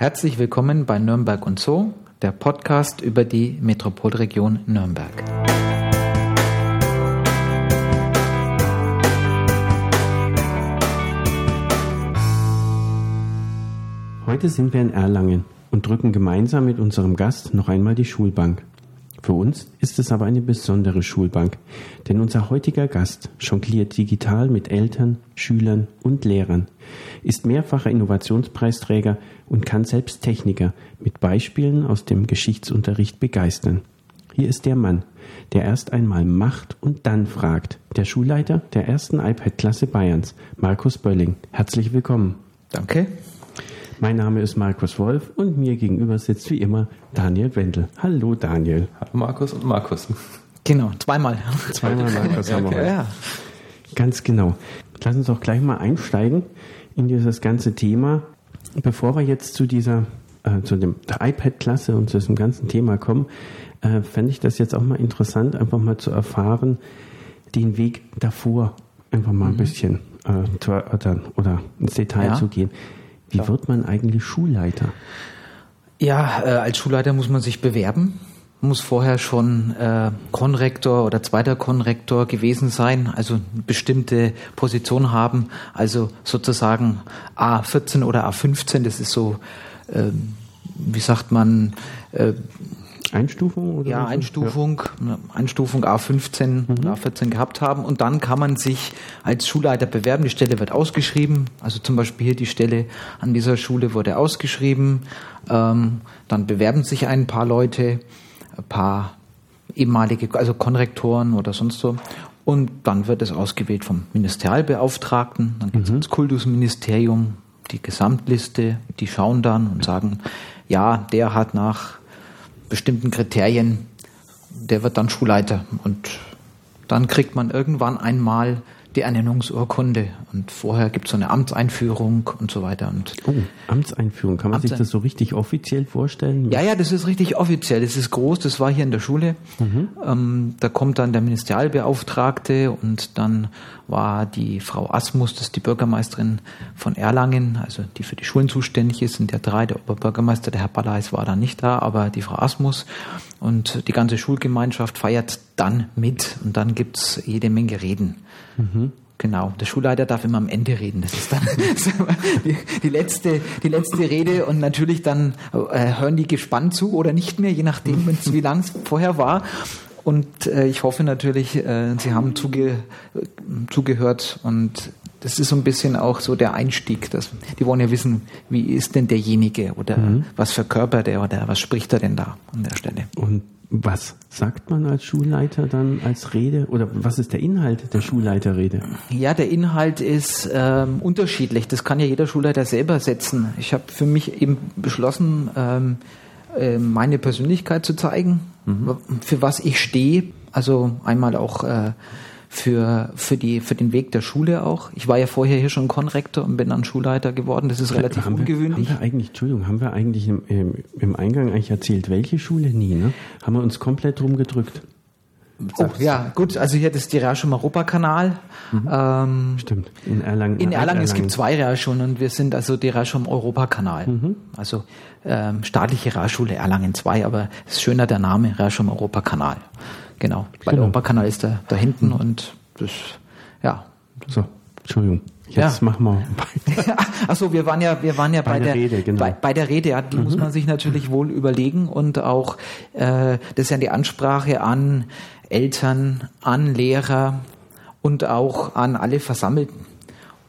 Herzlich willkommen bei Nürnberg und So, der Podcast über die Metropolregion Nürnberg. Heute sind wir in Erlangen und drücken gemeinsam mit unserem Gast noch einmal die Schulbank. Für uns ist es aber eine besondere Schulbank, denn unser heutiger Gast jongliert digital mit Eltern, Schülern und Lehrern, ist mehrfacher Innovationspreisträger und kann selbst Techniker mit Beispielen aus dem Geschichtsunterricht begeistern. Hier ist der Mann, der erst einmal macht und dann fragt, der Schulleiter der ersten iPad-Klasse Bayerns, Markus Bölling. Herzlich willkommen. Danke. Mein Name ist Markus Wolf und mir gegenüber sitzt wie immer Daniel Wendel. Hallo Daniel. Hallo Markus und Markus. Genau, zweimal. Zweimal Markus haben wir heute. Ja. Ganz genau. Lass uns auch gleich mal einsteigen in dieses ganze Thema. Bevor wir jetzt zu dieser, äh, zu dem, der iPad-Klasse und zu diesem ganzen Thema kommen, äh, fände ich das jetzt auch mal interessant, einfach mal zu erfahren, den Weg davor einfach mal ein bisschen äh, zu erörtern oder ins Detail Ja. zu gehen. Wie wird man eigentlich Schulleiter? Ja, äh, als Schulleiter muss man sich bewerben, muss vorher schon äh, Konrektor oder zweiter Konrektor gewesen sein, also eine bestimmte Position haben, also sozusagen A14 oder A15, das ist so, ähm, wie sagt man, äh, Einstufung? Oder ja? Einstufung, ne, Einstufung A15 und A14 gehabt haben und dann kann man sich als Schulleiter bewerben. Die Stelle wird ausgeschrieben, also zum Beispiel hier die Stelle an dieser Schule wurde ausgeschrieben. Ähm, dann bewerben sich ein paar Leute, ein paar ehemalige, also Konrektoren oder sonst so. Und dann wird es ausgewählt vom Ministerialbeauftragten. Dann geht es ins Kultusministerium, die Gesamtliste, die schauen dann und sagen, ja, der hat nach bestimmten Kriterien, der wird dann Schulleiter. Und dann kriegt man irgendwann einmal die Ernennungsurkunde und vorher gibt es so eine Amtseinführung und so weiter. Und Oh, Amtseinführung. Kann man sich Amtsein- das so richtig offiziell vorstellen? ja, ja, das ist richtig offiziell. Das ist groß. Das war hier in der Schule. Ähm, da kommt dann der Ministerialbeauftragte und dann war die Frau Asmus, das ist die Bürgermeisterin von Erlangen, also die für die Schulen zuständig ist, sind ja drei. Der Oberbürgermeister, der Herr Ballais, war da nicht da, aber die Frau Asmus und die ganze Schulgemeinschaft feiert dann mit und dann gibt's jede Menge Reden. Genau, der Schulleiter darf immer am Ende reden. Das ist dann die, die, letzte, die letzte Rede und natürlich dann äh, hören die gespannt zu oder nicht mehr, je nachdem, wie lang es vorher war. Und äh, ich hoffe natürlich, äh, Sie haben zuge, zugehört und das ist so ein bisschen auch so der Einstieg. Dass, die wollen ja wissen, wie ist denn derjenige oder was verkörpert er oder was spricht er denn da an der Stelle. Und was sagt man als Schulleiter dann als Rede? Oder was ist der Inhalt der Schulleiterrede? Ja, der Inhalt ist ähm, unterschiedlich. Das kann ja jeder Schulleiter selber setzen. Ich habe für mich eben beschlossen, ähm, äh, meine Persönlichkeit zu zeigen, für was ich stehe. Also einmal auch äh, für, für, die, für den Weg der Schule auch. Ich war ja vorher hier schon Konrektor und bin dann Schulleiter geworden. Das ist relativ haben ungewöhnlich. Wir, haben wir eigentlich, Entschuldigung, haben wir eigentlich im, im, Eingang eigentlich erzählt, welche Schule nie, ne? Haben wir uns komplett drum gedrückt. oh, ja, gut. Also hier das ist die Realschule Europakanal. Ähm, Stimmt. In Erlangen. In äh, Erlangen, es gibt zwei Realschulen und wir sind also die Realschule Europakanal. Also ähm, staatliche Realschule Erlangen 2, aber es ist schöner der Name, Realschule Europakanal. Genau, weil der Europakanal ist da, da hinten und das, ja. So, Entschuldigung. Jetzt Ja. machen wir. Achso, wir waren ja, wir waren ja bei, Bei der der, Rede, genau. bei, bei der Rede, ja, die muss man sich natürlich wohl überlegen und auch, äh, das ist ja die Ansprache an Eltern, an Lehrer und auch an alle Versammelten.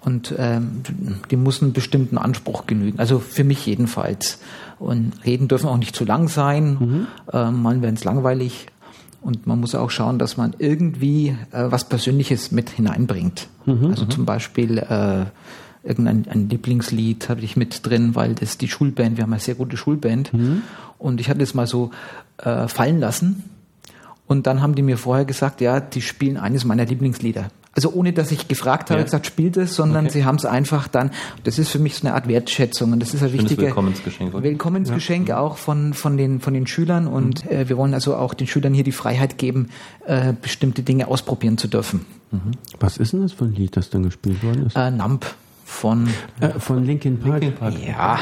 Und ähm, die muss einen bestimmten Anspruch genügen. Also für mich jedenfalls. Und Reden dürfen auch nicht zu lang sein. Ähm, mal werden es langweilig. Und man muss auch schauen, dass man irgendwie äh, was Persönliches mit hineinbringt. Also zum Beispiel äh, irgendein ein Lieblingslied habe ich mit drin, weil das die Schulband, wir haben eine sehr gute Schulband. Und ich hatte es mal so äh, fallen lassen. Und dann haben die mir vorher gesagt, ja, die spielen eines meiner Lieblingslieder. Also ohne, dass ich gefragt habe, Ja. gesagt, spielt es, sondern Okay. sie haben es einfach dann, das ist für mich so eine Art Wertschätzung und das ist ein Schönes wichtiger Willkommensgeschenk, oder? Willkommensgeschenk auch von, von, den, von den Schülern und äh, wir wollen also auch den Schülern hier die Freiheit geben, äh, bestimmte Dinge ausprobieren zu dürfen. Was ist denn das für ein Lied, das dann gespielt worden ist? Äh, Namp von äh, von Linkin Park. Linkin Park. Ja,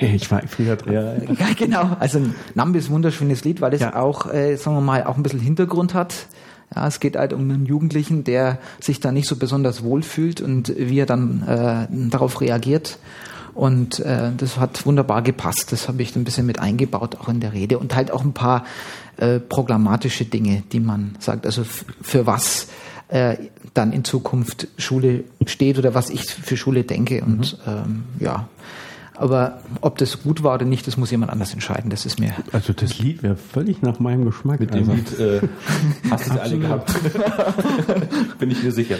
ja. Ich war früher dran. Ja, ja genau. Also Nambi ist ein wunderschönes Lied, weil es ja. auch, äh, sagen wir mal, auch ein bisschen Hintergrund hat. Ja, es geht halt um einen Jugendlichen, der sich da nicht so besonders wohl fühlt und wie er dann äh, darauf reagiert. Und äh, das hat wunderbar gepasst. Das habe ich ein bisschen mit eingebaut, auch in der Rede. Und halt auch ein paar äh, programmatische Dinge, die man sagt. Also für was äh, dann in Zukunft Schule steht oder was ich für Schule denke. Und mhm. ähm, ja, aber ob das gut war oder nicht, das muss jemand anders entscheiden. Das ist mir. Also das Lied wäre völlig nach meinem Geschmack. Mit dem also. Lied äh, hast du es alle gehabt. Bin ich mir sicher.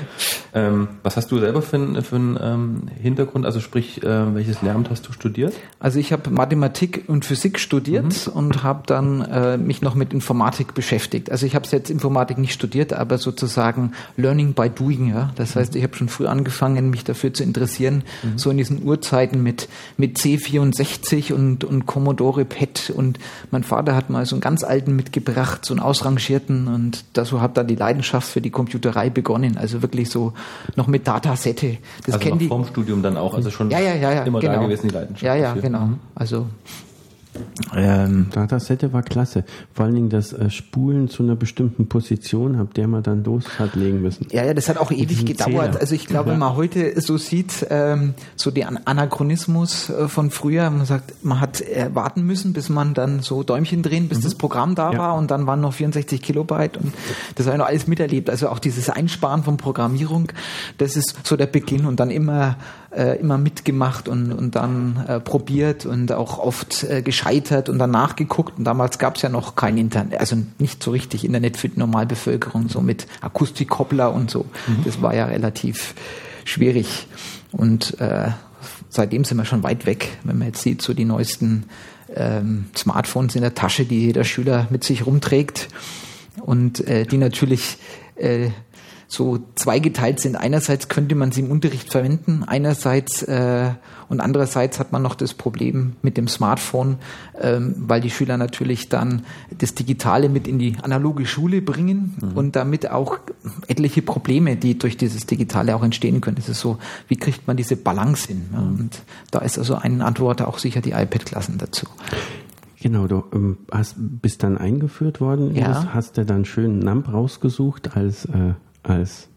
Ähm, was hast du selber für, einen ähm, Hintergrund? Also sprich, äh, welches Lehramt hast du studiert? Also ich habe Mathematik und Physik studiert mhm. und habe dann äh, mich noch mit Informatik beschäftigt. Also ich habe jetzt Informatik nicht studiert, aber sozusagen Learning by Doing. Ja? Das heißt, ich habe schon früh angefangen, mich dafür zu interessieren, mhm. so in diesen Urzeiten mit, mit mit C64 und, und Commodore PET und mein Vater hat mal so einen ganz alten mitgebracht, so einen ausrangierten und so hat dann die Leidenschaft für die Computerei begonnen, also wirklich so noch mit Datasette. Das also noch die, vorm Studium dann auch, also schon ja, ja, ja, ja, immer genau. da gewesen, die Leidenschaft. Ja, ja, dafür. genau. Mhm. Also ähm, Datasette war klasse. Vor allen Dingen das äh, Spulen zu einer bestimmten Position, habt der mal dann los hat legen müssen. Ja, ja, das hat auch ewig gedauert. Zähler. Also ich glaube, ja. wenn man heute so sieht, ähm, so den Anachronismus äh, von früher, man sagt, man hat äh, warten müssen, bis man dann so Däumchen drehen, bis mhm. das Programm da ja. war und dann waren noch 64 Kilobyte und das habe ich noch alles miterlebt. Also auch dieses Einsparen von Programmierung, das ist so der Beginn und dann immer äh, immer mitgemacht und, und dann äh, probiert und auch oft äh, gescheitert und dann nachgeguckt. Und damals gab es ja noch kein Internet, also nicht so richtig Internet für die Normalbevölkerung, so mit Akustikkoppler und so. Mhm. Das war ja relativ schwierig. Und äh, seitdem sind wir schon weit weg, wenn man jetzt sieht, so die neuesten ähm, Smartphones in der Tasche, die jeder Schüler mit sich rumträgt und äh, die natürlich äh, so zweigeteilt sind. Einerseits könnte man sie im Unterricht verwenden, einerseits äh, und andererseits hat man noch das Problem mit dem Smartphone, ähm, weil die Schüler natürlich dann das Digitale mit in die analoge Schule bringen mhm. und damit auch etliche Probleme, die durch dieses Digitale auch entstehen können. Es ist so, wie kriegt man diese Balance hin? Mhm. Und da ist also eine Antwort auch sicher die iPad-Klassen dazu. Genau, du ähm, hast, bist dann eingeführt worden, ja. hast du dann schön NAMP rausgesucht als äh, als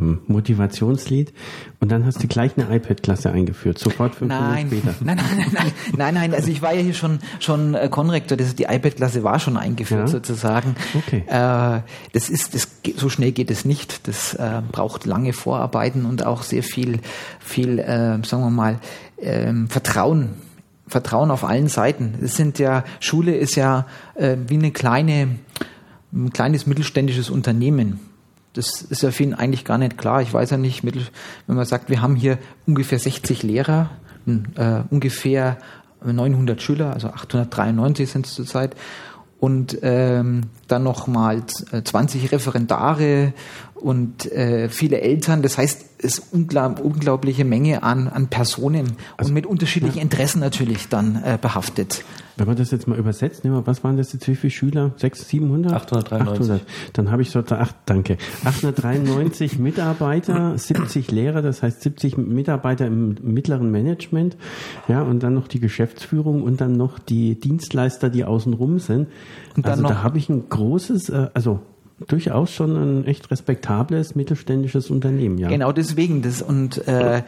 ähm, Motivationslied und dann hast du gleich eine iPad-Klasse eingeführt, sofort fünf nein. Minuten später. Nein, nein, nein, nein, nein, also ich war ja hier schon schon äh, Konrektor, das, die iPad-Klasse war schon eingeführt ja? sozusagen. Okay. Äh, das ist, das so schnell geht es nicht. Das äh, braucht lange Vorarbeiten und auch sehr viel, viel, äh, sagen wir mal, ähm, Vertrauen Vertrauen auf allen Seiten. Es sind ja Schule ist ja äh, wie eine kleine ein kleines mittelständisches Unternehmen. Das ist ja vielen eigentlich gar nicht klar. Ich weiß ja nicht, wenn man sagt, wir haben hier ungefähr 60 Lehrer, äh, ungefähr 900 Schüler, also 893 sind es zurzeit, und ähm, dann nochmal 20 Referendare und äh, viele Eltern. Das heißt, es ist unglaub, unglaubliche Menge an, an Personen also, und mit unterschiedlichen ja. Interessen natürlich dann äh, behaftet. Wenn man das jetzt mal übersetzt, nehmen wir, was waren das jetzt, wie viele Schüler? 600, 700? 893. 800. Dann habe ich so, ach, danke. 893 Mitarbeiter, 70 Lehrer, das heißt 70 Mitarbeiter im mittleren Management, ja, und dann noch die Geschäftsführung und dann noch die Dienstleister, die außenrum sind. Und dann also noch, da habe ich ein großes, äh, also durchaus schon ein echt respektables mittelständisches Unternehmen, ja. Genau deswegen das und äh,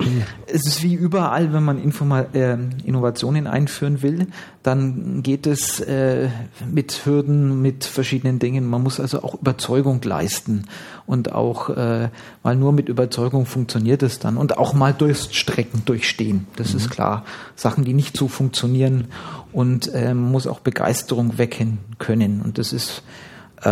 es ist wie überall, wenn man Informa äh, Innovationen einführen will, dann geht es äh, mit Hürden, mit verschiedenen Dingen. Man muss also auch Überzeugung leisten und auch äh, mal nur mit Überzeugung funktioniert es dann und auch mal Durststrecken durchstehen. Das mhm. ist klar. Sachen, die nicht so funktionieren und äh, man muss auch Begeisterung wecken können und das ist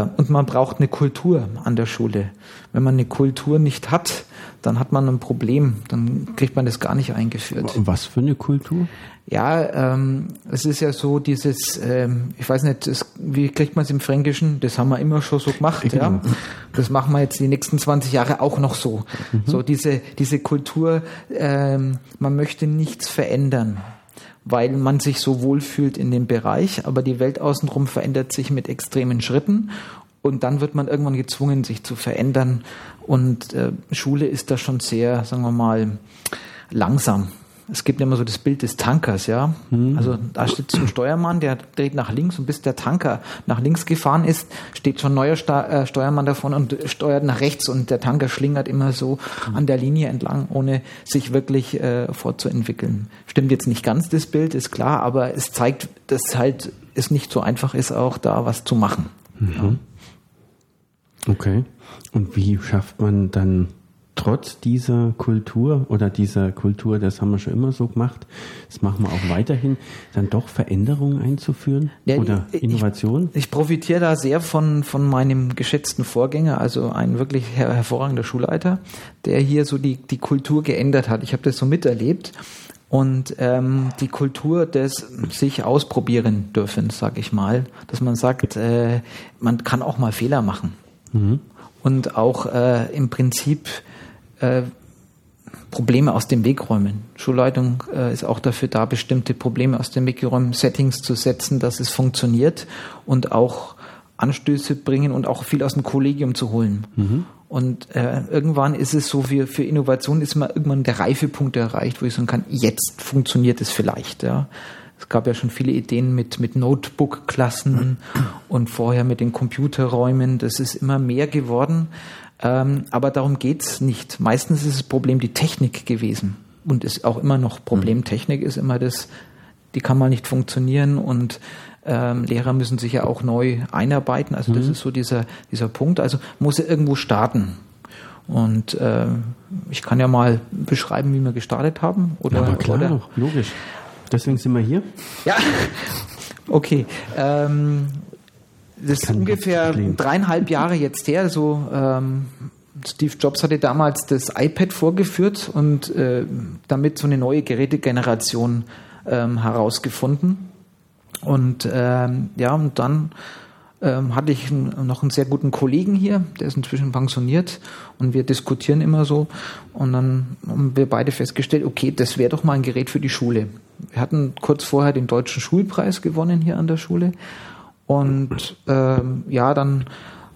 und man braucht eine Kultur an der Schule. Wenn man eine Kultur nicht hat, dann hat man ein Problem. Dann kriegt man das gar nicht eingeführt. Was für eine Kultur? Ja, ähm, es ist ja so dieses, ähm, ich weiß nicht, das, wie kriegt man es im Fränkischen? Das haben wir immer schon so gemacht. Genau. Ja? Das machen wir jetzt die nächsten 20 Jahre auch noch so. Mhm. So diese, diese Kultur, ähm, man möchte nichts verändern weil man sich so wohl fühlt in dem Bereich, aber die Welt außenrum verändert sich mit extremen Schritten und dann wird man irgendwann gezwungen, sich zu verändern und äh, Schule ist da schon sehr, sagen wir mal, langsam. Es gibt immer so das Bild des Tankers, ja. Mhm. Also da steht so ein Steuermann, der dreht nach links und bis der Tanker nach links gefahren ist, steht schon ein neuer Sta äh, Steuermann davon und steuert nach rechts und der Tanker schlingert immer so mhm. an der Linie entlang, ohne sich wirklich äh, fortzuentwickeln. Stimmt jetzt nicht ganz das Bild, ist klar, aber es zeigt, dass halt es nicht so einfach ist, auch da was zu machen. Mhm. Ja. Okay. Und wie schafft man dann trotz dieser Kultur oder dieser Kultur, das haben wir schon immer so gemacht, das machen wir auch weiterhin, dann doch Veränderungen einzuführen ja, oder Innovationen? Ich, ich, profitiere da sehr von, von meinem geschätzten Vorgänger, also ein wirklich her hervorragender Schulleiter, der hier so die, die Kultur geändert hat. Ich habe das so miterlebt. Und ähm, die Kultur des sich ausprobieren dürfen, sage ich mal, dass man sagt, äh, man kann auch mal Fehler machen. Mhm. Und auch äh, im Prinzip äh, Probleme aus dem Weg räumen. Schulleitung äh, ist auch dafür da, bestimmte Probleme aus dem Weg räumen, Settings zu setzen, dass es funktioniert und auch Anstöße bringen und auch viel aus dem Kollegium zu holen. Mhm. Und äh, irgendwann ist es so, für, für Innovation ist mal irgendwann der Reifepunkt erreicht, wo ich sagen kann, jetzt funktioniert es vielleicht. Ja. Es gab ja schon viele Ideen mit, mit Notebook-Klassen und vorher mit den Computerräumen. Das ist immer mehr geworden. Ähm, aber darum geht's nicht. Meistens ist das Problem die Technik gewesen und ist auch immer noch Problem. Mhm. Technik ist immer das, die kann mal nicht funktionieren und ähm, Lehrer müssen sich ja auch neu einarbeiten. Also das mhm. ist so dieser, dieser Punkt. Also muss er irgendwo starten. Und äh, ich kann ja mal beschreiben, wie wir gestartet haben. Oder, ja, aber klar, oder? logisch. Deswegen sind wir hier. Ja, okay. Ähm, das ist ungefähr dreieinhalb Jahre jetzt her. So ähm, Steve Jobs hatte damals das iPad vorgeführt und äh, damit so eine neue Gerätegeneration ähm, herausgefunden. Und ähm, ja, und dann ähm, hatte ich noch einen sehr guten Kollegen hier, der ist inzwischen pensioniert und wir diskutieren immer so. Und dann haben wir beide festgestellt, okay, das wäre doch mal ein Gerät für die Schule. Wir hatten kurz vorher den deutschen Schulpreis gewonnen hier an der Schule und ähm, ja, dann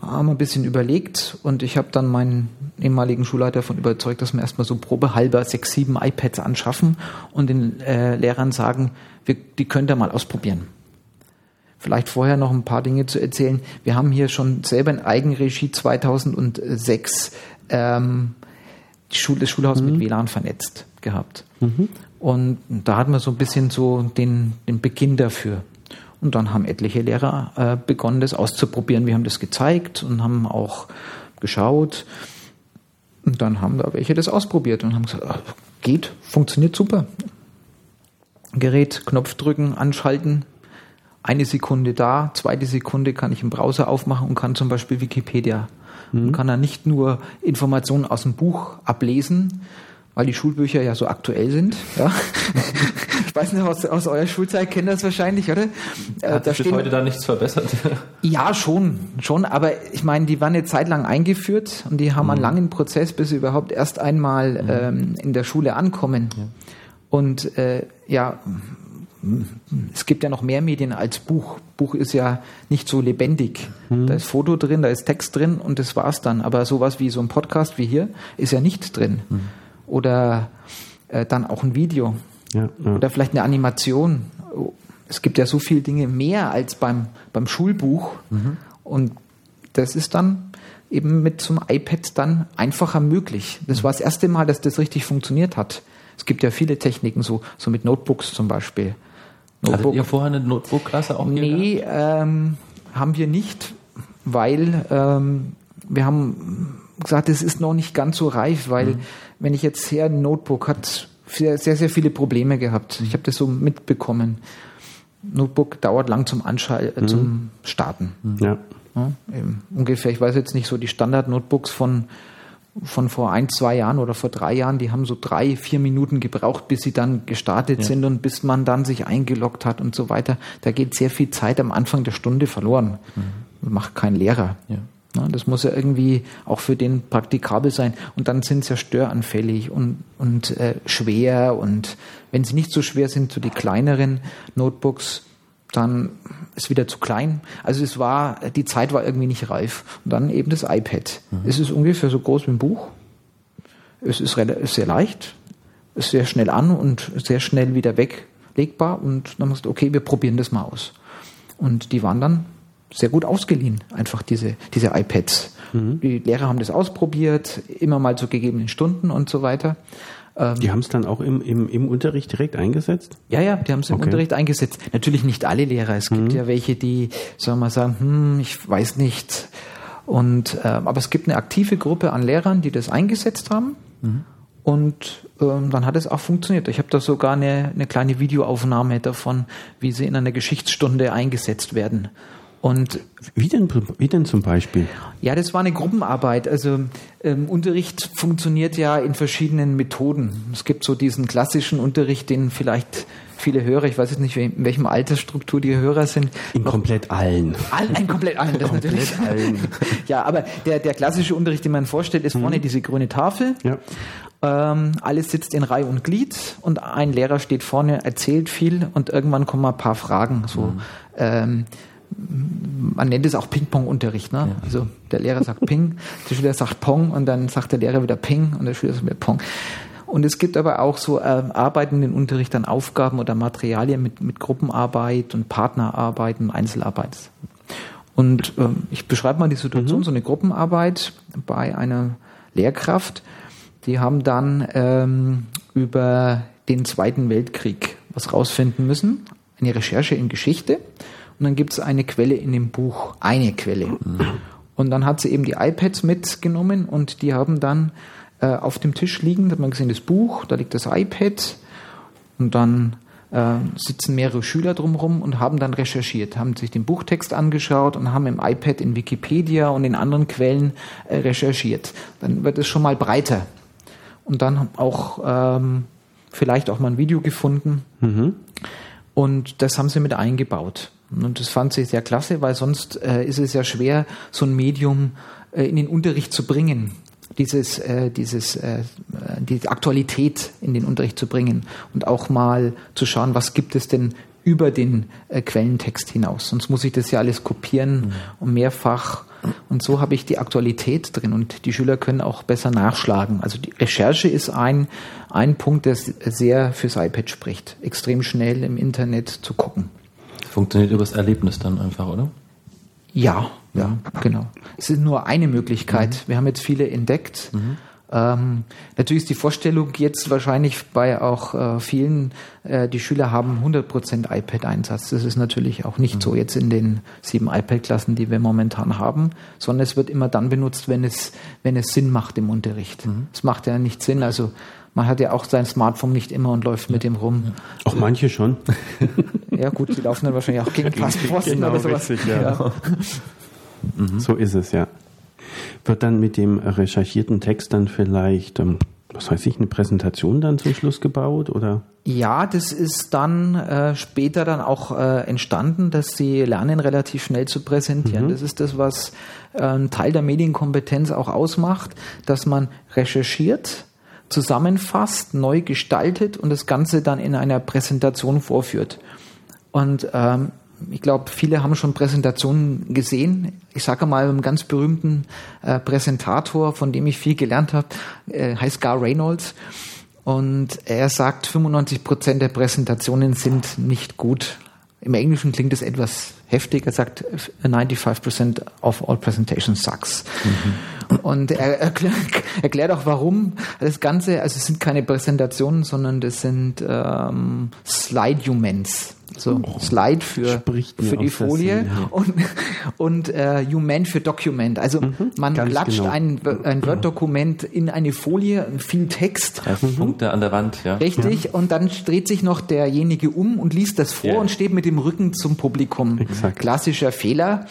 haben wir ein bisschen überlegt und ich habe dann meinen ehemaligen Schulleiter davon überzeugt, dass wir erstmal so probehalber sechs, sieben iPads anschaffen und den äh, Lehrern sagen, wir, die könnt ihr mal ausprobieren. Vielleicht vorher noch ein paar Dinge zu erzählen. Wir haben hier schon selber in Eigenregie 2006 ähm, die Schule, das Schulhaus mhm. mit WLAN vernetzt gehabt. Mhm. Und da hatten wir so ein bisschen so den, den Beginn dafür. Und dann haben etliche Lehrer äh, begonnen, das auszuprobieren. Wir haben das gezeigt und haben auch geschaut. Und dann haben da welche das ausprobiert und haben gesagt, ach, geht, funktioniert super. Gerät, Knopf drücken, anschalten, eine Sekunde da, zweite Sekunde kann ich im Browser aufmachen und kann zum Beispiel Wikipedia. Mhm. Und kann dann nicht nur Informationen aus dem Buch ablesen, weil die Schulbücher ja so aktuell sind. Ja. ich weiß nicht, aus, aus eurer Schulzeit kennt das wahrscheinlich, oder? Äh, Hat da sich heute da nichts verbessert? ja, schon, schon. Aber ich meine, die waren eine Zeit lang eingeführt und die haben mhm. einen langen Prozess, bis sie überhaupt erst einmal mhm. ähm, in der Schule ankommen. Ja. Und äh, ja, es gibt ja noch mehr Medien als Buch. Buch ist ja nicht so lebendig. Mhm. Da ist Foto drin, da ist Text drin und das war's dann. Aber sowas wie so ein Podcast wie hier ist ja nicht drin. Mhm oder äh, dann auch ein Video ja, ja. oder vielleicht eine Animation. Es gibt ja so viele Dinge mehr als beim, beim Schulbuch mhm. und das ist dann eben mit zum iPad dann einfacher möglich. Das war das erste Mal, dass das richtig funktioniert hat. Es gibt ja viele Techniken, so, so mit Notebooks zum Beispiel. Notebook. Hattet ihr vorher eine Notebook-Klasse auch Nee, ähm, haben wir nicht, weil ähm, wir haben gesagt, es ist noch nicht ganz so reif, weil mhm. wenn ich jetzt her ein Notebook hat sehr, sehr, sehr viele Probleme gehabt. Ich habe das so mitbekommen. Notebook dauert lang zum Anschalten, äh, mhm. zum Starten. Mhm. Ja. ja ungefähr, ich weiß jetzt nicht so die Standard-Notebooks von von vor ein, zwei Jahren oder vor drei Jahren, die haben so drei, vier Minuten gebraucht, bis sie dann gestartet ja. sind und bis man dann sich eingeloggt hat und so weiter. Da geht sehr viel Zeit am Anfang der Stunde verloren. Mhm. Macht kein Lehrer. Ja. Das muss ja irgendwie auch für den praktikabel sein. Und dann sind sie ja störanfällig und, und äh, schwer. Und wenn sie nicht so schwer sind, so die kleineren Notebooks, dann ist wieder zu klein. Also es war, die Zeit war irgendwie nicht reif. Und dann eben das iPad. Mhm. Es ist ungefähr so groß wie ein Buch. Es ist, relativ, sehr leicht. sehr schnell an und sehr schnell wieder weglegbar. Und dann musst du, okay, wir probieren das mal aus. Und die waren dann sehr gut ausgeliehen, einfach diese, diese iPads. Mhm. Die Lehrer haben das ausprobiert, immer mal zu gegebenen Stunden und so weiter. Ähm, die haben es dann auch im, im, im Unterricht direkt eingesetzt? Ja, ja, die haben es im okay. Unterricht eingesetzt. Natürlich nicht alle Lehrer. Es gibt mhm. ja welche, die, sagen wir mal, sagen, hm, ich weiß nicht. Und, äh, aber es gibt eine aktive Gruppe an Lehrern, die das eingesetzt haben. Mhm. Und ähm, dann hat es auch funktioniert. Ich habe da sogar eine, eine kleine Videoaufnahme davon, wie sie in einer Geschichtsstunde eingesetzt werden. Und wie denn, wie denn zum Beispiel? Ja, das war eine Gruppenarbeit. Also ähm, Unterricht funktioniert ja in verschiedenen Methoden. Es gibt so diesen klassischen Unterricht, den vielleicht viele Hörer, ich weiß jetzt nicht, in welchem Altersstruktur die Hörer sind. In komplett allen. All, in komplett allen, das komplett natürlich. allen. ja, aber der, der klassische Unterricht, den man vorstellt, ist mhm. vorne diese grüne Tafel. Ja. Ähm, alles sitzt in Reihe und Glied und ein Lehrer steht vorne, erzählt viel und irgendwann kommen ein paar Fragen. So, mhm. ähm, man nennt es auch Ping-Pong-Unterricht. Ne? Ja. Also der Lehrer sagt Ping, der Schüler sagt Pong und dann sagt der Lehrer wieder Ping und der Schüler sagt wieder Pong. Und es gibt aber auch so äh, Arbeiten in den Unterricht an Aufgaben oder Materialien mit, mit Gruppenarbeit und Partnerarbeit und Einzelarbeit. Und ähm, ich beschreibe mal die Situation, mhm. so eine Gruppenarbeit bei einer Lehrkraft. Die haben dann ähm, über den Zweiten Weltkrieg was rausfinden müssen, eine Recherche in Geschichte und dann gibt es eine Quelle in dem Buch, eine Quelle. Mhm. Und dann hat sie eben die iPads mitgenommen und die haben dann äh, auf dem Tisch liegen, da hat man gesehen, das Buch, da liegt das iPad und dann äh, sitzen mehrere Schüler drumherum und haben dann recherchiert, haben sich den Buchtext angeschaut und haben im iPad in Wikipedia und in anderen Quellen äh, recherchiert. Dann wird es schon mal breiter. Und dann auch ähm, vielleicht auch mal ein Video gefunden. Mhm. Und das haben sie mit eingebaut. Und das fand sie sehr klasse, weil sonst äh, ist es ja schwer, so ein Medium äh, in den Unterricht zu bringen. Dieses, äh, dieses, äh, die Aktualität in den Unterricht zu bringen und auch mal zu schauen, was gibt es denn über den äh, Quellentext hinaus. Sonst muss ich das ja alles kopieren mhm. und mehrfach. Und so habe ich die Aktualität drin und die Schüler können auch besser nachschlagen. Also die Recherche ist ein, ein Punkt, der sehr fürs iPad spricht. Extrem schnell im Internet zu gucken. Funktioniert übers Erlebnis dann einfach, oder? Ja, ja, genau. Es ist nur eine Möglichkeit. Mhm. Wir haben jetzt viele entdeckt. Mhm. Ähm, natürlich ist die Vorstellung jetzt wahrscheinlich bei auch äh, vielen, äh, die Schüler haben 100% iPad-Einsatz. Das ist natürlich auch nicht mhm. so jetzt in den sieben iPad-Klassen, die wir momentan haben, sondern es wird immer dann benutzt, wenn es, wenn es Sinn macht im Unterricht. Mhm. Es macht ja nicht Sinn, also man hat ja auch sein Smartphone nicht immer und läuft mit dem rum. Auch manche schon. Ja, gut, die laufen dann wahrscheinlich auch gegen Postposten genau, oder sowas. Richtig, ja. ja. Mhm. So ist es, ja. Wird dann mit dem recherchierten Text dann vielleicht, ähm, was weiß ich, eine Präsentation dann zum Schluss gebaut oder? Ja, das ist dann äh, später dann auch äh, entstanden, dass sie lernen, relativ schnell zu präsentieren. Mhm. Das ist das, was äh, ein Teil der Medienkompetenz auch ausmacht, dass man recherchiert, zusammenfasst, neu gestaltet und das Ganze dann in einer Präsentation vorführt. Und ähm, ich glaube, viele haben schon Präsentationen gesehen. Ich sage mal, einen ganz berühmten äh, Präsentator, von dem ich viel gelernt habe, äh, heißt Gar Reynolds. Und er sagt, 95 Prozent der Präsentationen sind nicht gut. Im Englischen klingt es etwas heftig. Er sagt, 95% of all presentations sucks. Mhm. Und er erklärt, erklärt auch warum. Das Ganze, also es sind keine Präsentationen, sondern das sind ähm, Slide-Humans so oh, Slide für, für die Folie und, und äh, Human für Document. Also mhm, man klatscht genau. ein, ein Word-Dokument in eine Folie, viel Text. Mhm. Punkte an der Wand, ja. Richtig, ja. und dann dreht sich noch derjenige um und liest das vor ja. und steht mit dem Rücken zum Publikum. Exakt. Klassischer Fehler.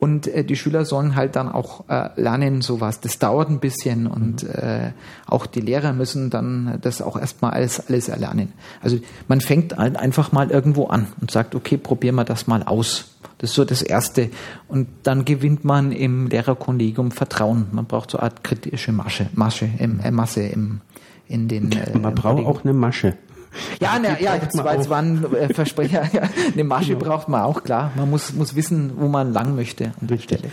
Und äh, die Schüler sollen halt dann auch äh, lernen, sowas. Das dauert ein bisschen und mhm. äh, auch die Lehrer müssen dann das auch erstmal alles, alles erlernen. Also man fängt halt einfach mal irgendwo an und sagt, okay, probieren wir das mal aus. Das ist so das Erste. Und dann gewinnt man im Lehrerkollegium Vertrauen. Man braucht so eine Art kritische Masche, Masche im, äh, Masse im, in den. Äh, man braucht auch eine Masche. Ja, ne, ja, das war, das war ein äh, Versprecher. Ja, eine Masche genau. braucht man auch, klar. Man muss, muss wissen, wo man lang möchte an der Stelle.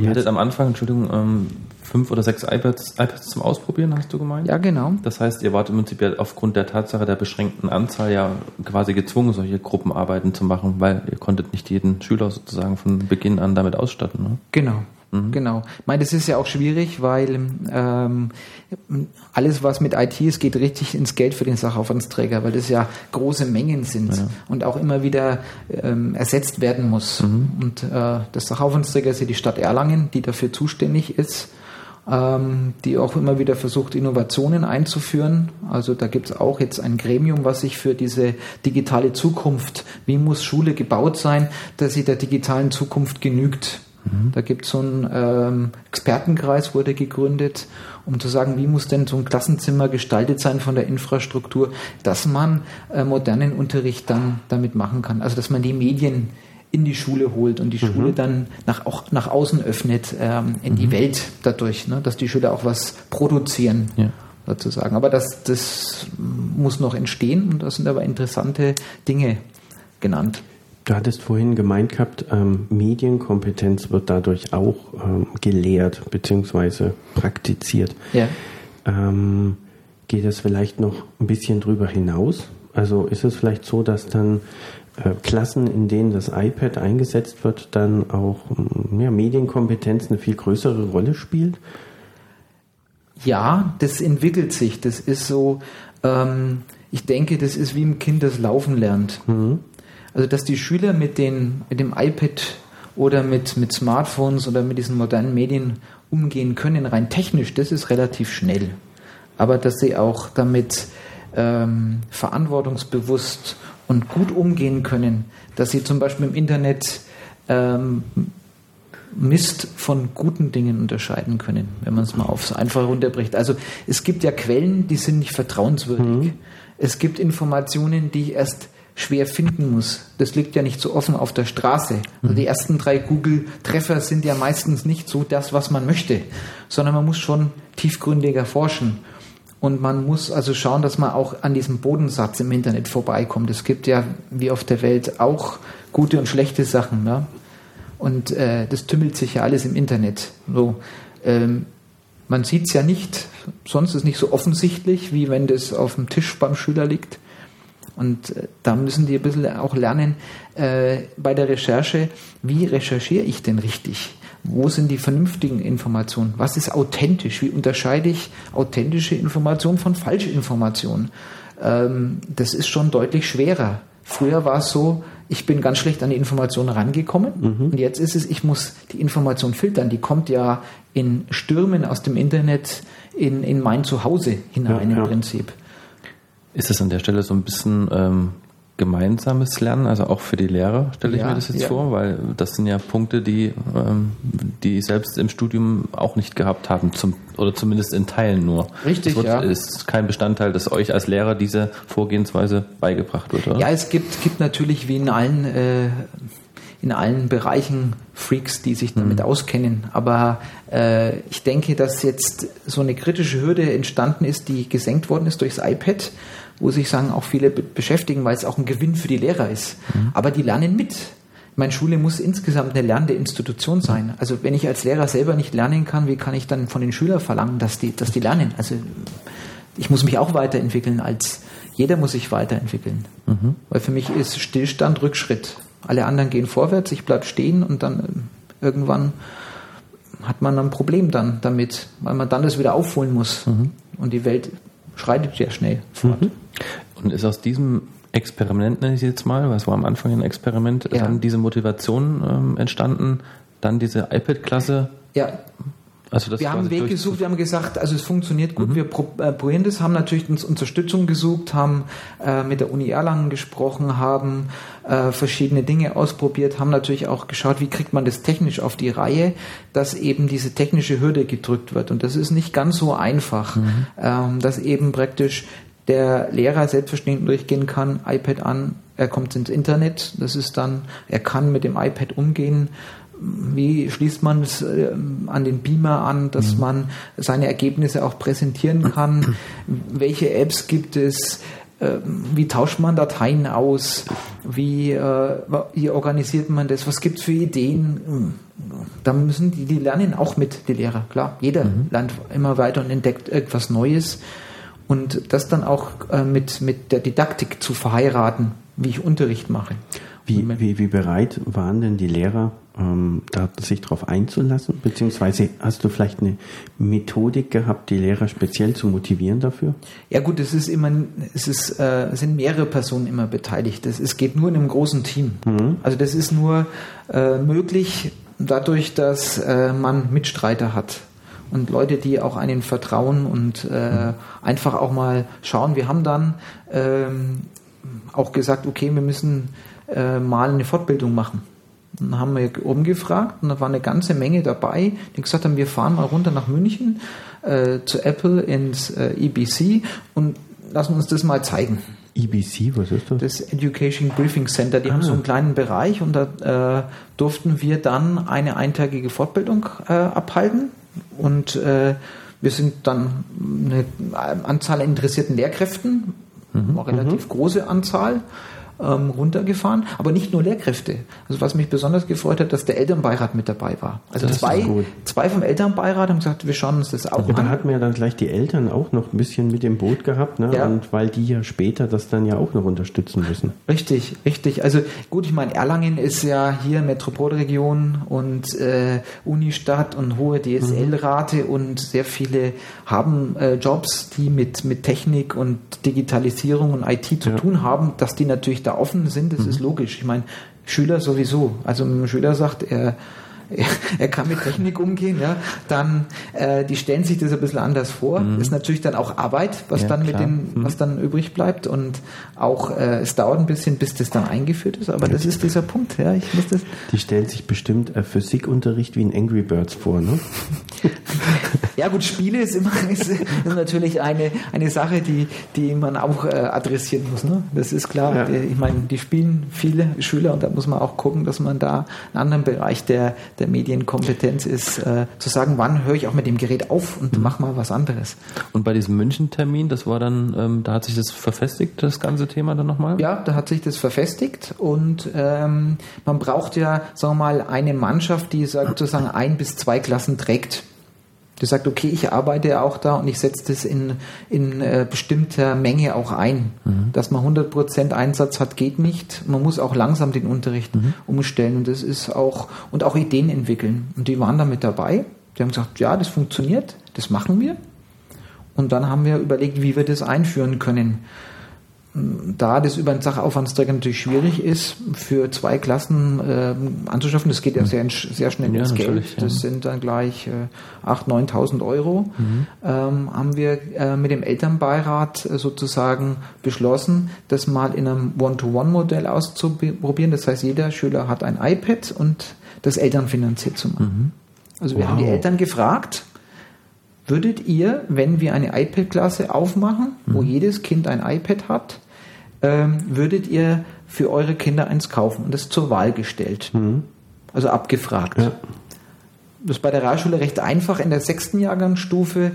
Ihr hattet am Anfang, Entschuldigung, ähm, fünf oder sechs iPads, iPads zum Ausprobieren, hast du gemeint? Ja, genau. Das heißt, ihr wart im Prinzip ja aufgrund der Tatsache der beschränkten Anzahl ja quasi gezwungen, solche Gruppenarbeiten zu machen, weil ihr konntet nicht jeden Schüler sozusagen von Beginn an damit ausstatten. Ne? Genau. Mhm. Genau. Ich meine, das ist ja auch schwierig, weil ähm, alles, was mit IT ist, geht richtig ins Geld für den Sachaufwandsträger, weil das ja große Mengen sind ja. und auch immer wieder ähm, ersetzt werden muss. Mhm. Und äh, der Sachaufwandsträger ist ja die Stadt Erlangen, die dafür zuständig ist ähm, die auch immer wieder versucht, Innovationen einzuführen. Also da gibt es auch jetzt ein Gremium, was sich für diese digitale Zukunft, wie muss Schule gebaut sein, dass sie der digitalen Zukunft genügt. Mhm. Da gibt es so einen ähm, Expertenkreis, wurde gegründet, um zu sagen, wie muss denn so ein Klassenzimmer gestaltet sein von der Infrastruktur, dass man äh, modernen Unterricht dann damit machen kann. Also dass man die Medien in die Schule holt und die mhm. Schule dann nach, auch nach außen öffnet, ähm, in mhm. die Welt dadurch, ne? dass die Schüler auch was produzieren. Ja. Sozusagen. Aber das, das muss noch entstehen und das sind aber interessante Dinge genannt. Du hattest vorhin gemeint gehabt, ähm, Medienkompetenz wird dadurch auch ähm, gelehrt bzw. praktiziert. Ja. Ähm, geht es vielleicht noch ein bisschen drüber hinaus? Also ist es vielleicht so, dass dann äh, Klassen, in denen das iPad eingesetzt wird, dann auch mm, ja, Medienkompetenz eine viel größere Rolle spielt? Ja, das entwickelt sich. Das ist so, ähm, ich denke, das ist wie ein Kind, das laufen lernt. Mhm. Also, dass die Schüler mit, den, mit dem iPad oder mit, mit Smartphones oder mit diesen modernen Medien umgehen können, rein technisch, das ist relativ schnell. Aber dass sie auch damit ähm, verantwortungsbewusst und gut umgehen können, dass sie zum Beispiel im Internet ähm, Mist von guten Dingen unterscheiden können, wenn man es mal aufs Einfache runterbricht. Also es gibt ja Quellen, die sind nicht vertrauenswürdig. Mhm. Es gibt Informationen, die ich erst schwer finden muss. Das liegt ja nicht so offen auf der Straße. Also mhm. die ersten drei Google-Treffer sind ja meistens nicht so das, was man möchte, sondern man muss schon tiefgründiger forschen. Und man muss also schauen, dass man auch an diesem Bodensatz im Internet vorbeikommt. Es gibt ja, wie auf der Welt, auch gute und schlechte Sachen. Ne? Und äh, das tümmelt sich ja alles im Internet. So, ähm, man sieht es ja nicht, sonst ist es nicht so offensichtlich, wie wenn das auf dem Tisch beim Schüler liegt. Und äh, da müssen die ein bisschen auch lernen äh, bei der Recherche, wie recherchiere ich denn richtig? Wo sind die vernünftigen Informationen? Was ist authentisch? Wie unterscheide ich authentische Informationen von Falschinformationen? Ähm, das ist schon deutlich schwerer. Früher war es so, ich bin ganz schlecht an die Informationen rangekommen mhm. und jetzt ist es, ich muss die Information filtern. Die kommt ja in Stürmen aus dem Internet in, in mein Zuhause hinein ja, im ja. Prinzip. Ist das an der Stelle so ein bisschen ähm, gemeinsames Lernen, also auch für die Lehrer, stelle ich ja, mir das jetzt ja. vor, weil das sind ja Punkte, die ähm, die selbst im Studium auch nicht gehabt haben, zum, oder zumindest in Teilen nur. Richtig, wird, ja. ist kein Bestandteil, dass euch als Lehrer diese Vorgehensweise beigebracht wird, oder? Ja, es gibt, gibt natürlich wie in allen äh, in allen Bereichen Freaks, die sich damit mhm. auskennen. Aber äh, ich denke, dass jetzt so eine kritische Hürde entstanden ist, die gesenkt worden ist durchs iPad wo sich sagen auch viele beschäftigen, weil es auch ein Gewinn für die Lehrer ist. Mhm. Aber die lernen mit. Meine Schule muss insgesamt eine lernende Institution sein. Also wenn ich als Lehrer selber nicht lernen kann, wie kann ich dann von den Schülern verlangen, dass die, dass die lernen? Also ich muss mich auch weiterentwickeln als jeder muss sich weiterentwickeln. Mhm. Weil für mich ist Stillstand Rückschritt. Alle anderen gehen vorwärts, ich bleibe stehen und dann äh, irgendwann hat man ein Problem dann damit, weil man dann das wieder aufholen muss. Mhm. Und die Welt schreitet sehr schnell fort. Mhm. Und ist aus diesem Experiment, nenne ich es jetzt mal, was war am Anfang ein Experiment, ja. dann diese Motivation ähm, entstanden, dann diese iPad-Klasse ja. Also wir haben einen Weg gesucht, wir haben gesagt, also es funktioniert gut, mhm. wir äh, probieren das, haben natürlich uns Unterstützung gesucht, haben äh, mit der Uni Erlangen gesprochen, haben äh, verschiedene Dinge ausprobiert, haben natürlich auch geschaut, wie kriegt man das technisch auf die Reihe, dass eben diese technische Hürde gedrückt wird. Und das ist nicht ganz so einfach, mhm. ähm, dass eben praktisch der Lehrer selbstverständlich durchgehen kann, iPad an, er kommt ins Internet, das ist dann, er kann mit dem iPad umgehen, wie schließt man es äh, an den Beamer an, dass mhm. man seine Ergebnisse auch präsentieren kann? Welche Apps gibt es? Äh, wie tauscht man Dateien aus? Wie, äh, wie organisiert man das? Was gibt es für Ideen? da müssen die, die lernen auch mit, die Lehrer, klar. Jeder mhm. lernt immer weiter und entdeckt irgendwas Neues. Und das dann auch äh, mit, mit der Didaktik zu verheiraten, wie ich Unterricht mache. Wie, wie, wie bereit waren denn die Lehrer, ähm, da sich darauf einzulassen? Beziehungsweise hast du vielleicht eine Methodik gehabt, die Lehrer speziell zu motivieren dafür? Ja gut, es ist immer, es ist, äh, sind mehrere Personen immer beteiligt. Es, es geht nur in einem großen Team. Mhm. Also das ist nur äh, möglich dadurch, dass äh, man Mitstreiter hat und Leute, die auch einen vertrauen und äh, einfach auch mal schauen. Wir haben dann ähm, auch gesagt, okay, wir müssen äh, mal eine Fortbildung machen. Dann haben wir umgefragt und da war eine ganze Menge dabei, die gesagt haben, wir fahren mal runter nach München äh, zu Apple ins äh, EBC und lassen uns das mal zeigen. EBC, was ist das? Das Education Briefing Center, die ah. haben so einen kleinen Bereich und da äh, durften wir dann eine eintägige Fortbildung äh, abhalten und äh, wir sind dann eine Anzahl interessierten Lehrkräften, mhm. eine relativ mhm. große Anzahl, ähm, runtergefahren, aber nicht nur Lehrkräfte. Also was mich besonders gefreut hat, dass der Elternbeirat mit dabei war. Also das zwei, zwei vom Elternbeirat haben gesagt, wir schauen uns das auch ja, an. Da hatten wir ja dann gleich die Eltern auch noch ein bisschen mit dem Boot gehabt, ne? Ja. Und weil die ja später das dann ja auch noch unterstützen müssen. Richtig, richtig. Also gut, ich meine, Erlangen ist ja hier Metropolregion und äh, Unistadt und hohe DSL-Rate mhm. und sehr viele haben äh, Jobs, die mit, mit Technik und Digitalisierung und IT zu ja. tun haben, dass die natürlich da offen sind, das mhm. ist logisch. Ich meine, Schüler sowieso. Also wenn ein Schüler sagt, er er kann mit Technik umgehen, ja, dann äh, die stellen sich das ein bisschen anders vor. Mhm. Ist natürlich dann auch Arbeit, was ja, dann mit den, mhm. was dann übrig bleibt und auch äh, es dauert ein bisschen, bis das dann eingeführt ist. Aber ja. das ist dieser Punkt, ja. Ich muss das. Die stellen sich bestimmt äh, Physikunterricht wie in Angry Birds vor, ne? ja gut, Spiele ist immer ist, ist natürlich eine eine Sache, die die man auch äh, adressieren muss. Ne? Das ist klar. Ja. Ich meine, die spielen viele Schüler und da muss man auch gucken, dass man da einen anderen Bereich der der Medienkompetenz ist, äh, zu sagen, wann höre ich auch mit dem Gerät auf und mhm. mach mal was anderes. Und bei diesem München-Termin, das war dann, ähm, da hat sich das verfestigt, das ganze Thema dann nochmal? Ja, da hat sich das verfestigt und ähm, man braucht ja, sagen wir mal, eine Mannschaft, die sozusagen ein bis zwei Klassen trägt die sagt, okay, ich arbeite auch da und ich setze das in, in äh, bestimmter Menge auch ein. Mhm. Dass man 100% Einsatz hat, geht nicht. Man muss auch langsam den Unterricht mhm. umstellen und das ist auch, und auch Ideen entwickeln. Und die waren da mit dabei. Die haben gesagt, ja, das funktioniert, das machen wir. Und dann haben wir überlegt, wie wir das einführen können da das über einen Sachaufwandsträger natürlich schwierig ist, für zwei Klassen äh, anzuschaffen, das geht ja sehr, sehr schnell ja, ins Geld, ja. das sind dann gleich äh, 8.000, 9.000 Euro, mhm. ähm, haben wir äh, mit dem Elternbeirat äh, sozusagen beschlossen, das mal in einem One-to-One-Modell auszuprobieren. Das heißt, jeder Schüler hat ein iPad und das Eltern finanziert zu machen. Mhm. Also wir wow. haben die Eltern gefragt, würdet ihr, wenn wir eine iPad-Klasse aufmachen, mhm. wo jedes Kind ein iPad hat, würdet ihr für eure Kinder eins kaufen und das zur Wahl gestellt. Mhm. Also abgefragt. Ja. Das ist bei der Realschule recht einfach. In der sechsten Jahrgangsstufe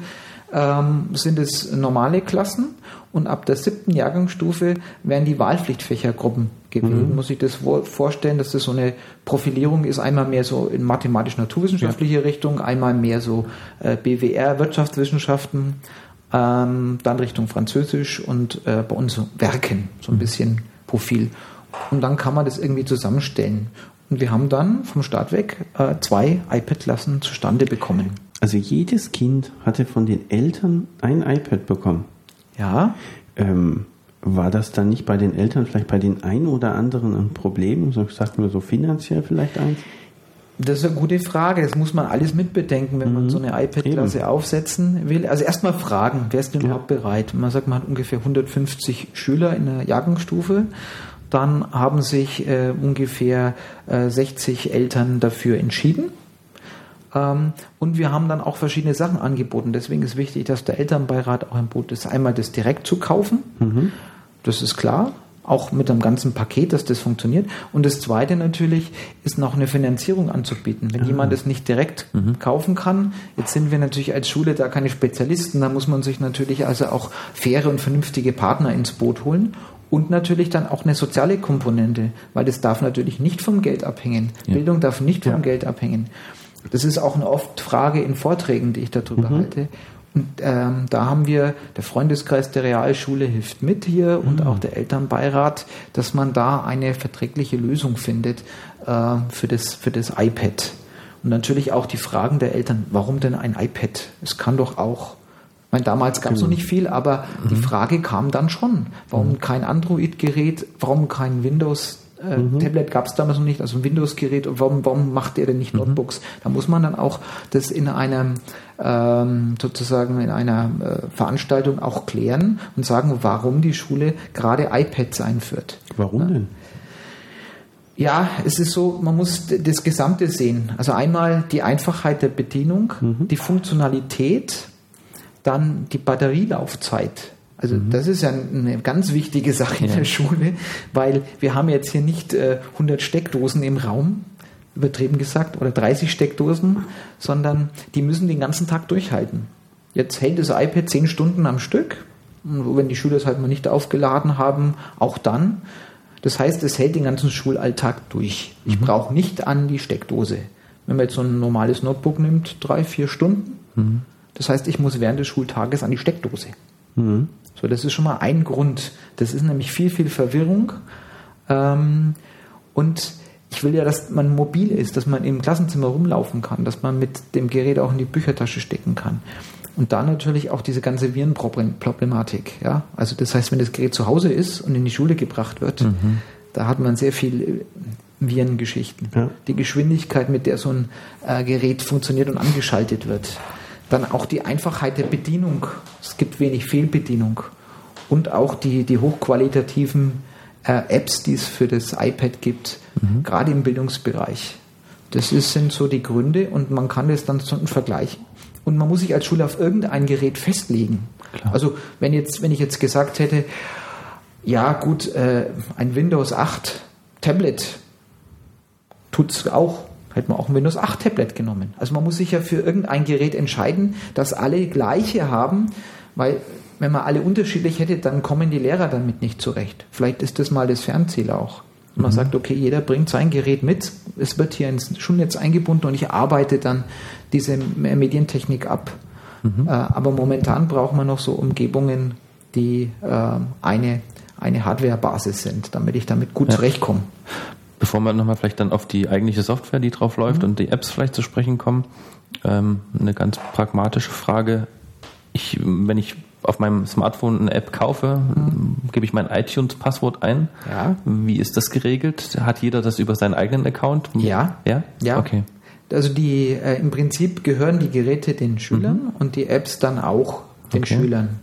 ähm, sind es normale Klassen und ab der siebten Jahrgangsstufe werden die Wahlpflichtfächergruppen gewählt. Mhm. Muss ich das vorstellen, dass das so eine Profilierung ist, einmal mehr so in mathematisch-naturwissenschaftliche ja. Richtung, einmal mehr so äh, BWR, Wirtschaftswissenschaften ähm, dann Richtung Französisch und äh, bei uns Werken, so ein mhm. bisschen Profil. Und dann kann man das irgendwie zusammenstellen. Und wir haben dann vom Start weg äh, zwei iPad-Klassen zustande bekommen. Also jedes Kind hatte von den Eltern ein iPad bekommen. Ja. Ähm, war das dann nicht bei den Eltern vielleicht bei den einen oder anderen ein Problem? Sagt man so finanziell vielleicht eins? Das ist eine gute Frage. Das muss man alles mitbedenken, wenn mhm. man so eine iPad-Klasse aufsetzen will. Also erstmal fragen, wer ist denn ja. überhaupt bereit? Man sagt, man hat ungefähr 150 Schüler in der Jahrgangsstufe. Dann haben sich äh, ungefähr äh, 60 Eltern dafür entschieden. Ähm, und wir haben dann auch verschiedene Sachen angeboten. Deswegen ist wichtig, dass der Elternbeirat auch im Boot ist. Einmal das direkt zu kaufen. Mhm. Das ist klar auch mit einem ganzen Paket, dass das funktioniert. Und das Zweite natürlich ist noch eine Finanzierung anzubieten. Wenn ah. jemand es nicht direkt mhm. kaufen kann, jetzt sind wir natürlich als Schule da keine Spezialisten, da muss man sich natürlich also auch faire und vernünftige Partner ins Boot holen. Und natürlich dann auch eine soziale Komponente, weil das darf natürlich nicht vom Geld abhängen. Ja. Bildung darf nicht vom ja. Geld abhängen. Das ist auch eine oft Frage in Vorträgen, die ich darüber mhm. halte. Und ähm, da haben wir, der Freundeskreis der Realschule hilft mit hier und mhm. auch der Elternbeirat, dass man da eine verträgliche Lösung findet äh, für, das, für das iPad. Und natürlich auch die Fragen der Eltern, warum denn ein iPad? Es kann doch auch ich meine, damals gab es noch genau. nicht viel, aber mhm. die Frage kam dann schon. Warum mhm. kein Android-Gerät? Warum kein Windows? Äh, mhm. Tablet gab es damals noch nicht, also ein Windows-Gerät. Warum, warum macht ihr denn nicht mhm. Notebooks? Da muss man dann auch das in einem ähm, sozusagen in einer äh, Veranstaltung auch klären und sagen, warum die Schule gerade iPads einführt. Warum denn? Ja, es ist so, man muss das Gesamte sehen. Also einmal die Einfachheit der Bedienung, mhm. die Funktionalität, dann die Batterielaufzeit. Also mhm. das ist ja eine ganz wichtige Sache in ja. der Schule, weil wir haben jetzt hier nicht äh, 100 Steckdosen im Raum, übertrieben gesagt, oder 30 Steckdosen, sondern die müssen den ganzen Tag durchhalten. Jetzt hält das iPad 10 Stunden am Stück, wenn die Schüler es halt mal nicht aufgeladen haben, auch dann. Das heißt, es hält den ganzen Schulalltag durch. Ich mhm. brauche nicht an die Steckdose. Wenn man jetzt so ein normales Notebook nimmt, drei, vier Stunden. Mhm. Das heißt, ich muss während des Schultages an die Steckdose. Mhm. So, das ist schon mal ein Grund. Das ist nämlich viel, viel Verwirrung. Ähm, und ich will ja, dass man mobil ist, dass man im Klassenzimmer rumlaufen kann, dass man mit dem Gerät auch in die Büchertasche stecken kann. Und dann natürlich auch diese ganze Virenproblematik. Ja? Also das heißt, wenn das Gerät zu Hause ist und in die Schule gebracht wird, mhm. da hat man sehr viel äh, Virengeschichten. Ja. Die Geschwindigkeit, mit der so ein äh, Gerät funktioniert und angeschaltet wird. Dann auch die Einfachheit der Bedienung. Es gibt wenig Fehlbedienung. Und auch die, die hochqualitativen äh, Apps, die es für das iPad gibt, mhm. gerade im Bildungsbereich. Das ist, sind so die Gründe und man kann das dann vergleichen. Und man muss sich als Schule auf irgendein Gerät festlegen. Klar. Also wenn, jetzt, wenn ich jetzt gesagt hätte, ja gut, äh, ein Windows 8 Tablet tut es auch hätte man auch ein Windows 8 Tablet genommen. Also man muss sich ja für irgendein Gerät entscheiden, das alle gleiche haben, weil wenn man alle unterschiedlich hätte, dann kommen die Lehrer damit nicht zurecht. Vielleicht ist das mal das Fernziel auch. Man mhm. sagt, okay, jeder bringt sein Gerät mit, es wird hier ins Schulnetz eingebunden und ich arbeite dann diese Medientechnik ab. Mhm. Äh, aber momentan braucht man noch so Umgebungen, die äh, eine, eine Hardware-Basis sind, damit ich damit gut ja. zurechtkomme. Bevor wir nochmal vielleicht dann auf die eigentliche Software, die drauf läuft mhm. und die Apps vielleicht zu sprechen kommen, ähm, eine ganz pragmatische Frage. Ich, wenn ich auf meinem Smartphone eine App kaufe, mhm. gebe ich mein iTunes-Passwort ein. Ja. Wie ist das geregelt? Hat jeder das über seinen eigenen Account? Ja. Ja? Ja. Okay. Also die äh, im Prinzip gehören die Geräte den Schülern mhm. und die Apps dann auch den okay. Schülern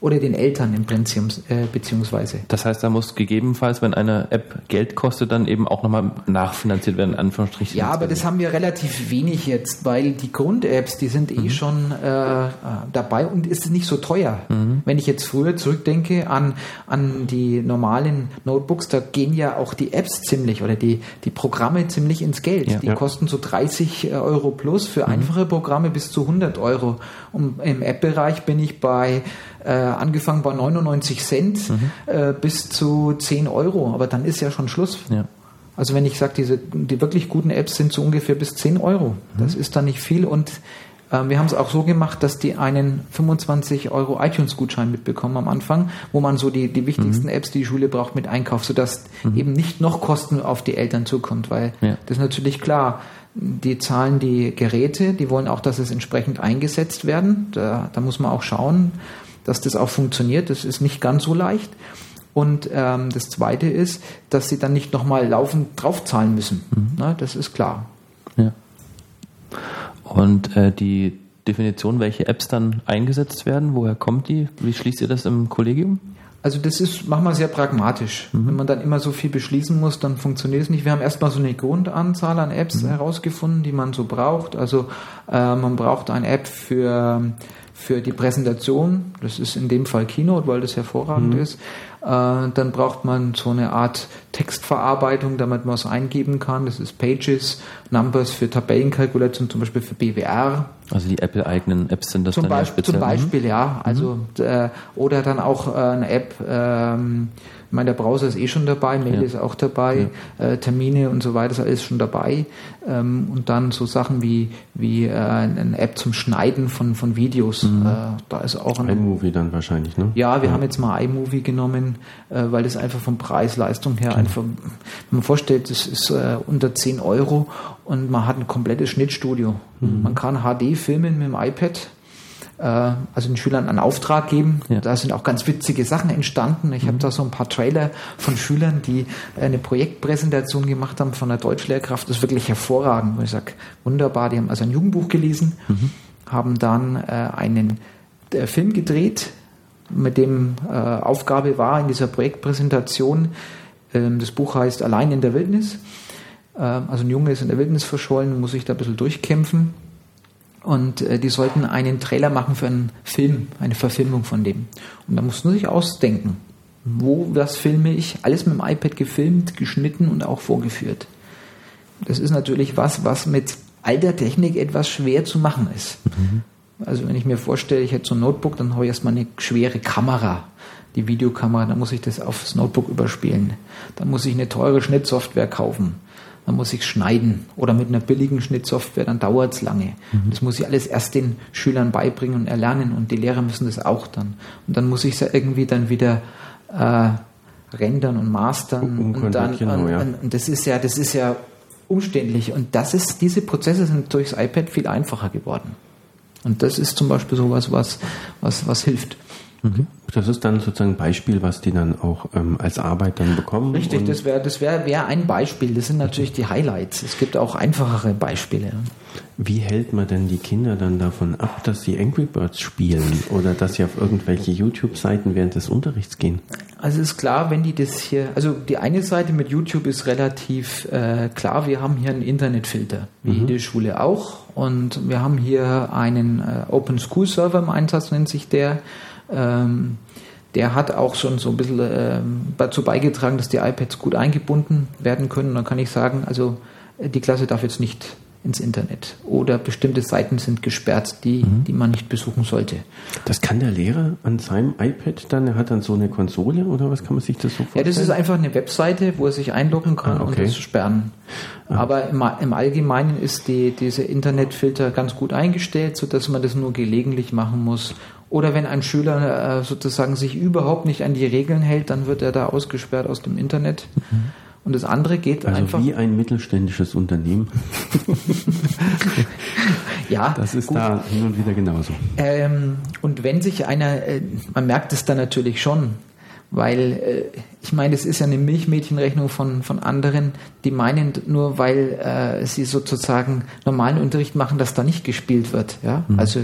oder den Eltern im Prinzip, äh, beziehungsweise. Das heißt, da muss gegebenenfalls, wenn eine App Geld kostet, dann eben auch nochmal nachfinanziert werden, Anführungsstrichen. Ja, aber das haben wir relativ wenig jetzt, weil die Grund-Apps, die sind eh mhm. schon äh, dabei und ist nicht so teuer. Mhm. Wenn ich jetzt früher zurückdenke an, an die normalen Notebooks, da gehen ja auch die Apps ziemlich oder die, die Programme ziemlich ins Geld. Ja, die ja. kosten so 30 äh, Euro plus, für mhm. einfache Programme bis zu 100 Euro. Und im App-Bereich bin ich bei äh, angefangen bei 99 Cent mhm. äh, bis zu 10 Euro. Aber dann ist ja schon Schluss. Ja. Also wenn ich sage, diese die wirklich guten Apps sind so ungefähr bis 10 Euro. Mhm. Das ist dann nicht viel und äh, wir haben es auch so gemacht, dass die einen 25 Euro iTunes-Gutschein mitbekommen am Anfang, wo man so die, die wichtigsten mhm. Apps, die die Schule braucht, mit einkauft, sodass mhm. eben nicht noch Kosten auf die Eltern zukommt, weil ja. das ist natürlich klar die zahlen die Geräte, die wollen auch, dass es entsprechend eingesetzt werden. Da, da muss man auch schauen, dass das auch funktioniert. Das ist nicht ganz so leicht. Und ähm, das Zweite ist, dass sie dann nicht nochmal laufend draufzahlen müssen. Mhm. Na, das ist klar. Ja. Und äh, die Definition, welche Apps dann eingesetzt werden, woher kommt die? Wie schließt ihr das im Kollegium? Also das ist, machen wir sehr pragmatisch. Mhm. Wenn man dann immer so viel beschließen muss, dann funktioniert es nicht. Wir haben erstmal so eine Grundanzahl an Apps mhm. herausgefunden, die man so braucht. Also äh, man braucht eine App für für die Präsentation, das ist in dem Fall Keynote, weil das hervorragend mhm. ist. Äh, dann braucht man so eine Art Textverarbeitung, damit man es eingeben kann. Das ist Pages, Numbers für Tabellenkalkulation, zum Beispiel für BWR. Also die Apple-eigenen Apps sind das zum dann Beispiel, ja speziell. Zum Beispiel, ja. Also, mhm. äh, oder dann auch äh, eine App, ähm, ich meine, der Browser ist eh schon dabei, Mail ja. ist auch dabei, ja. äh, Termine und so weiter ist alles schon dabei. Ähm, und dann so Sachen wie, wie äh, eine App zum Schneiden von, von Videos. Mhm. Äh, da ist auch ein iMovie dann wahrscheinlich, ne? Ja, wir ja. haben jetzt mal iMovie genommen, äh, weil das einfach von Preis-Leistung her einfach, wenn man vorstellt, das ist äh, unter 10 Euro und man hat ein komplettes Schnittstudio. Mhm. Man kann HD filmen mit dem iPad also den Schülern einen Auftrag geben. Ja. Da sind auch ganz witzige Sachen entstanden. Ich mhm. habe da so ein paar Trailer von Schülern, die eine Projektpräsentation gemacht haben von einer Deutschlehrkraft. Das ist wirklich hervorragend. Und ich sage, wunderbar. Die haben also ein Jugendbuch gelesen, mhm. haben dann äh, einen äh, Film gedreht, mit dem äh, Aufgabe war in dieser Projektpräsentation, ähm, das Buch heißt Allein in der Wildnis. Ähm, also ein Junge ist in der Wildnis verschollen, muss sich da ein bisschen durchkämpfen und äh, die sollten einen Trailer machen für einen Film, eine Verfilmung von dem. Und da mussten sie sich ausdenken, wo was filme ich, alles mit dem iPad gefilmt, geschnitten und auch vorgeführt. Das ist natürlich was, was mit alter Technik etwas schwer zu machen ist. Mhm. Also wenn ich mir vorstelle, ich hätte so ein Notebook, dann habe ich erstmal eine schwere Kamera, die Videokamera, dann muss ich das aufs Notebook überspielen. Dann muss ich eine teure Schnittsoftware kaufen dann muss ich schneiden oder mit einer billigen Schnittsoftware, dann dauert es lange. Mhm. Das muss ich alles erst den Schülern beibringen und erlernen und die Lehrer müssen das auch dann. Und dann muss ich es ja irgendwie dann wieder äh, rendern und mastern und, und dann genau, und, ja. und das ist ja, das ist ja umständlich und das ist, diese Prozesse sind durchs iPad viel einfacher geworden. Und das ist zum Beispiel sowas, was, was, was hilft. Mhm. Das ist dann sozusagen ein Beispiel, was die dann auch ähm, als Arbeit dann bekommen. Richtig, das wäre das wär, wär ein Beispiel. Das sind natürlich die Highlights. Es gibt auch einfachere Beispiele. Wie hält man denn die Kinder dann davon ab, dass sie Angry Birds spielen oder dass sie auf irgendwelche YouTube-Seiten während des Unterrichts gehen? Also ist klar, wenn die das hier, also die eine Seite mit YouTube ist relativ äh, klar, wir haben hier einen Internetfilter, wie mhm. jede Schule auch. Und wir haben hier einen äh, Open School Server im Einsatz, nennt sich der ähm, der hat auch schon so ein bisschen ähm, dazu beigetragen, dass die iPads gut eingebunden werden können. Und dann kann ich sagen, also äh, die Klasse darf jetzt nicht ins Internet oder bestimmte Seiten sind gesperrt, die, mhm. die man nicht besuchen sollte. Das kann der Lehrer an seinem iPad dann, er hat dann so eine Konsole oder was kann man sich das so vorstellen? Ja, das ist einfach eine Webseite, wo er sich einloggen kann ah, okay. und das sperren. Ah. Aber im, im, Allgemeinen ist die, diese Internetfilter ganz gut eingestellt, sodass man das nur gelegentlich machen muss oder wenn ein Schüler äh, sozusagen sich überhaupt nicht an die Regeln hält, dann wird er da ausgesperrt aus dem Internet. Mhm. Und das andere geht also einfach. Wie ein mittelständisches Unternehmen. ja. Das ist gut. da hin und wieder genauso. Ähm, und wenn sich einer, äh, man merkt es dann natürlich schon, weil äh, ich meine, es ist ja eine Milchmädchenrechnung von, von anderen, die meinen nur, weil äh, sie sozusagen normalen Unterricht machen, dass da nicht gespielt wird. Ja? Mhm. Also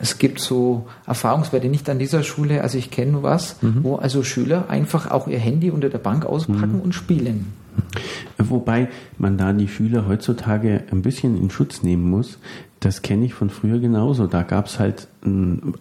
es gibt so Erfahrungswerte nicht an dieser Schule, also ich kenne was, mhm. wo also Schüler einfach auch ihr Handy unter der Bank auspacken mhm. und spielen. Wobei man da die Schüler heutzutage ein bisschen in Schutz nehmen muss, das kenne ich von früher genauso. Da gab es halt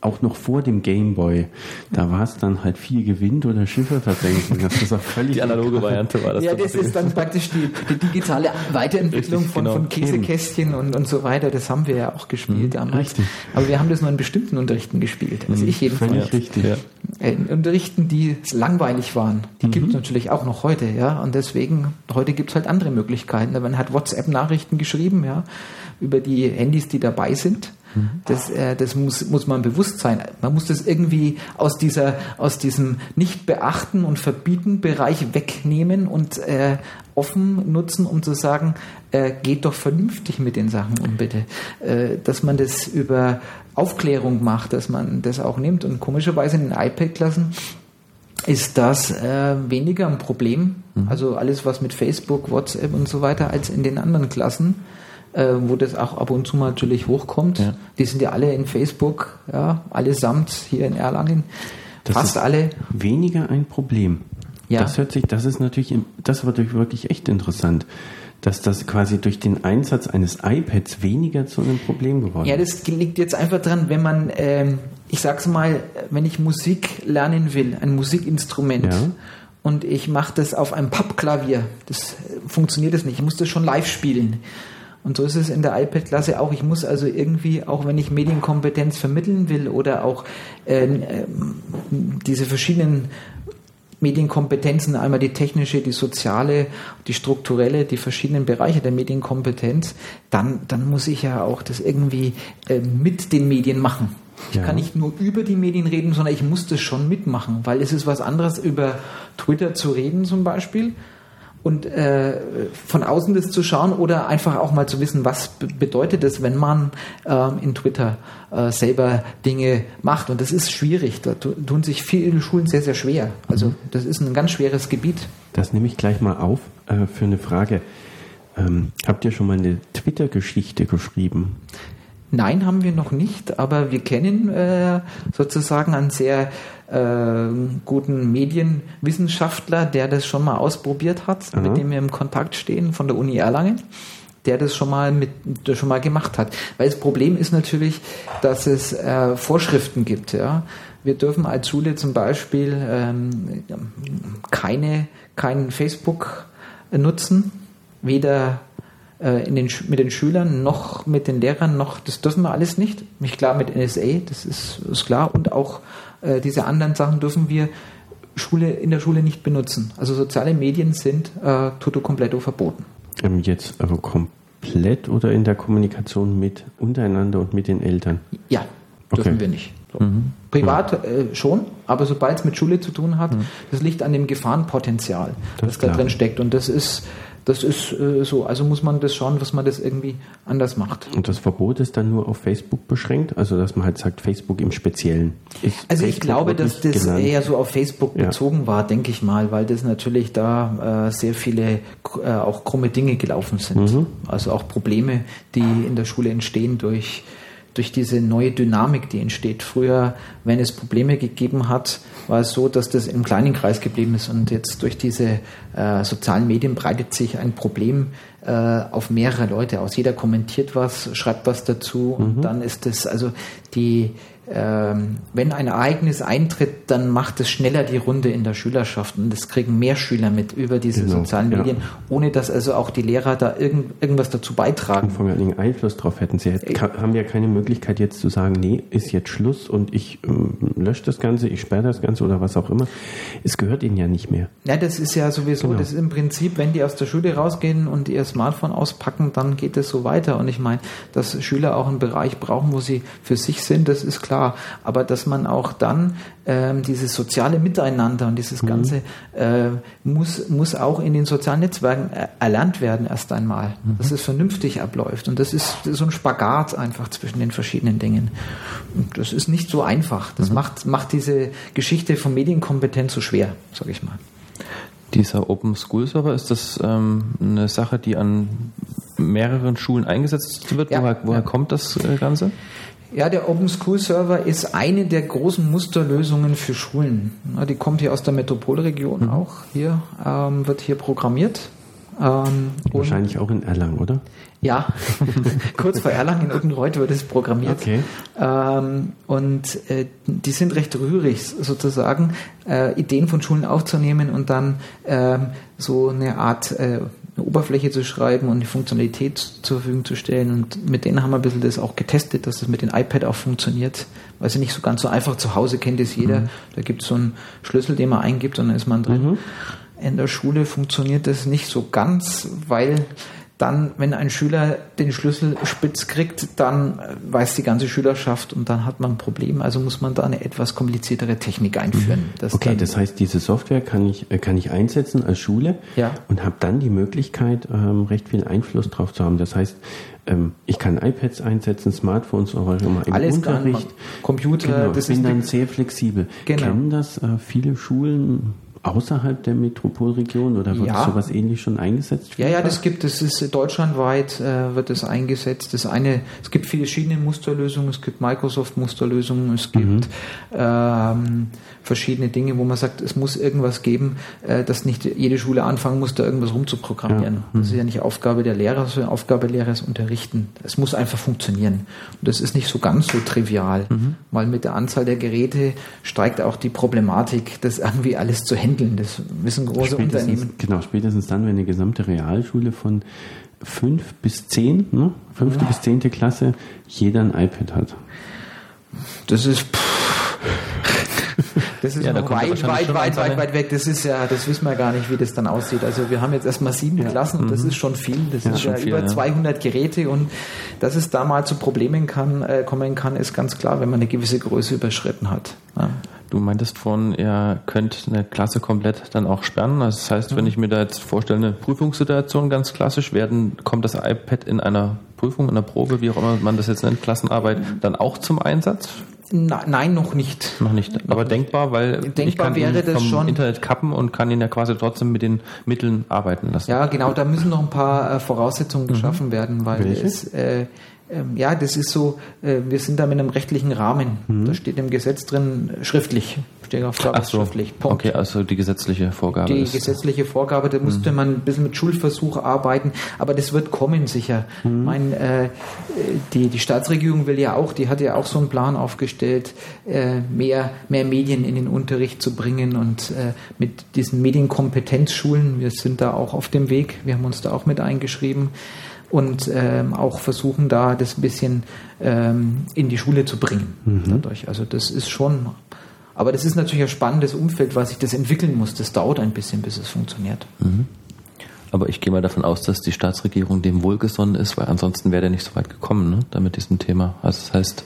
auch noch vor dem Gameboy, da war es dann halt viel Gewinn oder Schiffe versenken. Das ist auch völlig die analoge Variante war das. Ja, das ist dann praktisch die, die digitale Weiterentwicklung richtig, von, genau. von Käsekästchen und, und so weiter. Das haben wir ja auch gespielt mhm, damals. Richtig. Aber wir haben das nur in bestimmten Unterrichten gespielt. Also mhm, ich jedenfalls. Völlig richtig. Ja. In Unterrichten, die langweilig waren. Die mhm. gibt es natürlich auch noch heute, ja. Und deswegen, heute gibt es halt andere Möglichkeiten. Man hat WhatsApp-Nachrichten geschrieben, ja über die Handys, die dabei sind. Das, äh, das muss, muss man bewusst sein. Man muss das irgendwie aus, dieser, aus diesem Nicht-Beachten und Verbieten-Bereich wegnehmen und äh, offen nutzen, um zu sagen, äh, geht doch vernünftig mit den Sachen um, bitte. Äh, dass man das über Aufklärung macht, dass man das auch nimmt. Und komischerweise in den iPad-Klassen ist das äh, weniger ein Problem, mhm. also alles was mit Facebook, WhatsApp und so weiter, als in den anderen Klassen äh, wo das auch ab und zu mal natürlich hochkommt. Ja. Die sind ja alle in Facebook, ja, allesamt hier in Erlangen. Das Fast alle. Weniger ein Problem. Ja. Das hört sich, das ist natürlich, das war wirklich echt interessant. dass das quasi durch den Einsatz eines iPads weniger zu einem Problem geworden ist. Ja, das liegt jetzt einfach dran, wenn man, ähm, ich sag's mal, wenn ich Musik lernen will, ein Musikinstrument, ja. und ich mache das auf einem Pappklavier, das funktioniert das nicht. Ich muss das schon live spielen. Und so ist es in der iPad-Klasse auch. Ich muss also irgendwie, auch wenn ich Medienkompetenz vermitteln will oder auch äh, diese verschiedenen Medienkompetenzen, einmal die technische, die soziale, die strukturelle, die verschiedenen Bereiche der Medienkompetenz, dann, dann muss ich ja auch das irgendwie äh, mit den Medien machen. Ich ja. kann nicht nur über die Medien reden, sondern ich muss das schon mitmachen, weil es ist was anderes, über Twitter zu reden zum Beispiel, und äh, von außen das zu schauen oder einfach auch mal zu wissen, was bedeutet es, wenn man äh, in Twitter äh, selber Dinge macht. Und das ist schwierig. Da tun sich viele Schulen sehr, sehr schwer. Also mhm. das ist ein ganz schweres Gebiet. Das nehme ich gleich mal auf äh, für eine Frage. Ähm, habt ihr schon mal eine Twitter-Geschichte geschrieben? Nein, haben wir noch nicht, aber wir kennen äh, sozusagen einen sehr äh, guten Medienwissenschaftler, der das schon mal ausprobiert hat, Aha. mit dem wir im Kontakt stehen von der Uni Erlangen der das schon mal mit das schon mal gemacht hat. Weil das Problem ist natürlich, dass es äh, Vorschriften gibt. Ja, wir dürfen als Schule zum Beispiel ähm, keine kein Facebook nutzen, weder äh, in den, mit den Schülern noch mit den Lehrern noch, das dürfen wir alles nicht. Mich klar mit NSA, das ist, ist klar. Und auch äh, diese anderen Sachen dürfen wir Schule, in der Schule nicht benutzen. Also soziale Medien sind äh, toto completo verboten. Ähm, jetzt aber komplett oder in der Kommunikation mit untereinander und mit den Eltern? Ja, dürfen okay. wir nicht. So. Mhm. Privat äh, schon, aber sobald es mit Schule zu tun hat, mhm. das liegt an dem Gefahrenpotenzial, das, das da drin steckt. Und das ist das ist äh, so. Also muss man das schauen, was man das irgendwie anders macht. Und das Verbot ist dann nur auf Facebook beschränkt? Also dass man halt sagt, Facebook im Speziellen. Ist also Facebook ich glaube, dass das genannt? eher so auf Facebook ja. bezogen war, denke ich mal, weil das natürlich da äh, sehr viele äh, auch krumme Dinge gelaufen sind. Mhm. Also auch Probleme, die in der Schule entstehen durch durch diese neue Dynamik, die entsteht. Früher, wenn es Probleme gegeben hat, war es so, dass das im kleinen Kreis geblieben ist und jetzt durch diese äh, sozialen Medien breitet sich ein Problem äh, auf mehrere Leute aus. Jeder kommentiert was, schreibt was dazu und mhm. dann ist es also die wenn ein Ereignis eintritt, dann macht es schneller die Runde in der Schülerschaft und das kriegen mehr Schüler mit über diese genau, sozialen Medien, ja. ohne dass also auch die Lehrer da irgend, irgendwas dazu beitragen. Von allen Einfluss drauf hätten. Sie hätten, haben ja keine Möglichkeit jetzt zu sagen, nee, ist jetzt Schluss und ich ähm, lösche das Ganze, ich sperre das Ganze oder was auch immer. Es gehört ihnen ja nicht mehr. Ja, das ist ja sowieso, genau. das ist im Prinzip, wenn die aus der Schule rausgehen und ihr Smartphone auspacken, dann geht es so weiter. Und ich meine, dass Schüler auch einen Bereich brauchen, wo sie für sich sind, das ist klar klar, aber dass man auch dann ähm, dieses soziale Miteinander und dieses mhm. Ganze äh, muss, muss auch in den sozialen Netzwerken erlernt werden erst einmal, mhm. dass es vernünftig abläuft. Und das ist so ein Spagat einfach zwischen den verschiedenen Dingen. Und das ist nicht so einfach. Das mhm. macht, macht diese Geschichte von Medienkompetenz so schwer, sage ich mal. Dieser Open School Server, ist das ähm, eine Sache, die an mehreren Schulen eingesetzt wird? Ja, woher, woher ja. kommt das äh, Ganze? Ja, der Open School Server ist eine der großen Musterlösungen für Schulen. Die kommt hier aus der Metropolregion mhm. auch. Hier ähm, wird hier programmiert. Ähm, Wahrscheinlich auch in Erlangen, oder? Ja, kurz vor Erlangen in Uttenreuth wird es programmiert. Okay. Ähm, und äh, die sind recht rührig, sozusagen, äh, Ideen von Schulen aufzunehmen und dann ähm, so eine Art äh, eine Oberfläche zu schreiben und die Funktionalität zur Verfügung zu stellen. Und mit denen haben wir ein bisschen das auch getestet, dass das mit dem iPad auch funktioniert. Weil es nicht so ganz so einfach zu Hause kennt es jeder. Mhm. Da gibt es so einen Schlüssel, den man eingibt und dann ist man drin. Mhm. In der Schule funktioniert das nicht so ganz, weil dann, wenn ein Schüler den Schlüssel spitz kriegt, dann weiß die ganze Schülerschaft und dann hat man ein Problem. Also muss man da eine etwas kompliziertere Technik einführen. Mhm. okay, das heißt, diese Software kann ich, äh, kann ich einsetzen als Schule ja. und habe dann die Möglichkeit, ähm, recht viel Einfluss drauf zu haben. Das heißt, ähm, ich kann iPads einsetzen, Smartphones oder immer im Alles Unterricht. Computer. Genau, ich bin dann sehr flexibel. Genau. Kennen das äh, viele Schulen? Außerhalb der Metropolregion oder wird ja. sowas ähnlich schon eingesetzt? Ja, ja, das gibt es. Ist deutschlandweit äh, wird es eingesetzt. Das eine, es gibt verschiedene Musterlösungen. Es gibt Microsoft Musterlösungen. Es gibt mhm. ähm, verschiedene Dinge, wo man sagt, es muss irgendwas geben, äh, dass nicht jede Schule anfangen muss, da irgendwas rumzuprogrammieren. Ja. Mhm. Das ist ja nicht Aufgabe der Lehrer, sondern Aufgabe der Lehrer ist unterrichten. Es muss einfach funktionieren. Und das ist nicht so ganz so trivial, mhm. weil mit der Anzahl der Geräte steigt auch die Problematik, das irgendwie alles zu handeln. Das wissen große spätestens, Unternehmen. Genau, spätestens dann, wenn eine gesamte Realschule von fünf bis zehn, ne? fünfte ja. bis zehnte Klasse, jeder ein iPad hat. Das ist. Pff, das ist ja, noch weit, weit, weit, weit, weit weg. Das ist ja, das wissen wir gar nicht, wie das dann aussieht. Also wir haben jetzt erstmal sieben ja. Klassen und das mhm. ist schon viel. Das ja, ist ja viel, über 200 Geräte und dass es da mal zu Problemen kann, äh, kommen kann, ist ganz klar, wenn man eine gewisse Größe überschritten hat. Du meintest vorhin, ihr könnt eine Klasse komplett dann auch sperren. Also das heißt, wenn ich mir da jetzt vorstelle, eine Prüfungssituation ganz klassisch werden, kommt das iPad in einer Prüfung, in einer Probe, wie auch immer man das jetzt nennt, Klassenarbeit, dann auch zum Einsatz? Nein, noch nicht. Noch nicht. Aber noch denkbar, weil denkbar ich kann wäre ihn vom schon. Internet kappen und kann ihn ja quasi trotzdem mit den Mitteln arbeiten lassen. Ja, genau. Da müssen noch ein paar äh, Voraussetzungen mhm. geschaffen werden, weil Welche? es äh, ähm, ja, das ist so, äh, wir sind da mit einem rechtlichen Rahmen. Mhm. Da steht im Gesetz drin, schriftlich, steht Aufgabe Ach so. schriftlich. Punkt. Okay, also die gesetzliche Vorgabe. Die gesetzliche Vorgabe, da musste mhm. man ein bisschen mit Schulversuch arbeiten, aber das wird kommen sicher. Mhm. Mein, äh, die, die Staatsregierung will ja auch, die hat ja auch so einen Plan aufgestellt, äh, mehr, mehr Medien in den Unterricht zu bringen und äh, mit diesen Medienkompetenzschulen, wir sind da auch auf dem Weg, wir haben uns da auch mit eingeschrieben und ähm, auch versuchen, da das ein bisschen ähm, in die Schule zu bringen. Mhm. Dadurch. Also das ist schon, aber das ist natürlich ein spannendes Umfeld, was sich das entwickeln muss. Das dauert ein bisschen, bis es funktioniert. Mhm. Aber ich gehe mal davon aus, dass die Staatsregierung dem wohlgesonnen ist, weil ansonsten wäre der nicht so weit gekommen, ne, da mit diesem Thema. Also das heißt,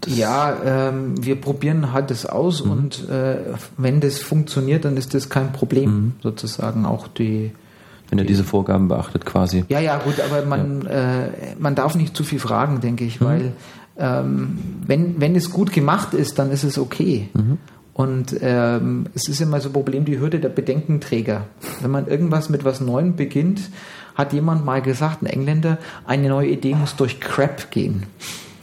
das ja, ähm, wir probieren halt das aus mhm. und äh, wenn das funktioniert, dann ist das kein Problem, mhm. sozusagen auch die wenn er diese Vorgaben beachtet quasi. Ja, ja, gut, aber man, ja. äh, man darf nicht zu viel fragen, denke ich, mhm. weil ähm, wenn, wenn es gut gemacht ist, dann ist es okay. Mhm. Und ähm, es ist immer so ein Problem, die Hürde der Bedenkenträger. Wenn man irgendwas mit was Neuem beginnt, hat jemand mal gesagt, ein Engländer, eine neue Idee muss durch CRAP gehen.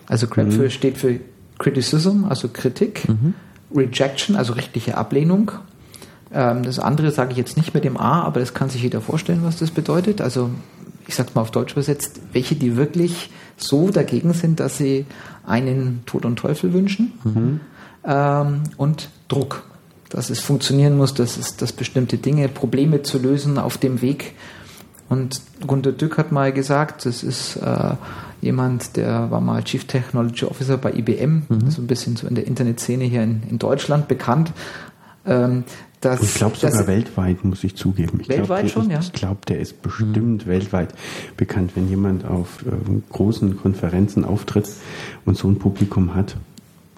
Also CRAP mhm. steht für Criticism, also Kritik, mhm. Rejection, also rechtliche Ablehnung ähm, das andere sage ich jetzt nicht mit dem A, aber das kann sich jeder vorstellen, was das bedeutet. Also ich sage mal auf Deutsch übersetzt, welche, die wirklich so dagegen sind, dass sie einen Tod und Teufel wünschen. Mhm. Ähm, und Druck, dass es funktionieren muss, dass es, dass bestimmte Dinge, Probleme zu lösen auf dem Weg. Und Gunter Dück hat mal gesagt, das ist äh, jemand, der war mal Chief Technology Officer bei IBM, mhm. so ein bisschen so in der Internetszene hier in, in Deutschland bekannt. Ähm, dass, ich glaube sogar dass, weltweit, muss ich zugeben. Ich weltweit glaub, schon, ja. Ich glaube, der ist bestimmt mhm. weltweit bekannt. Wenn jemand auf äh, großen Konferenzen auftritt und so ein Publikum hat,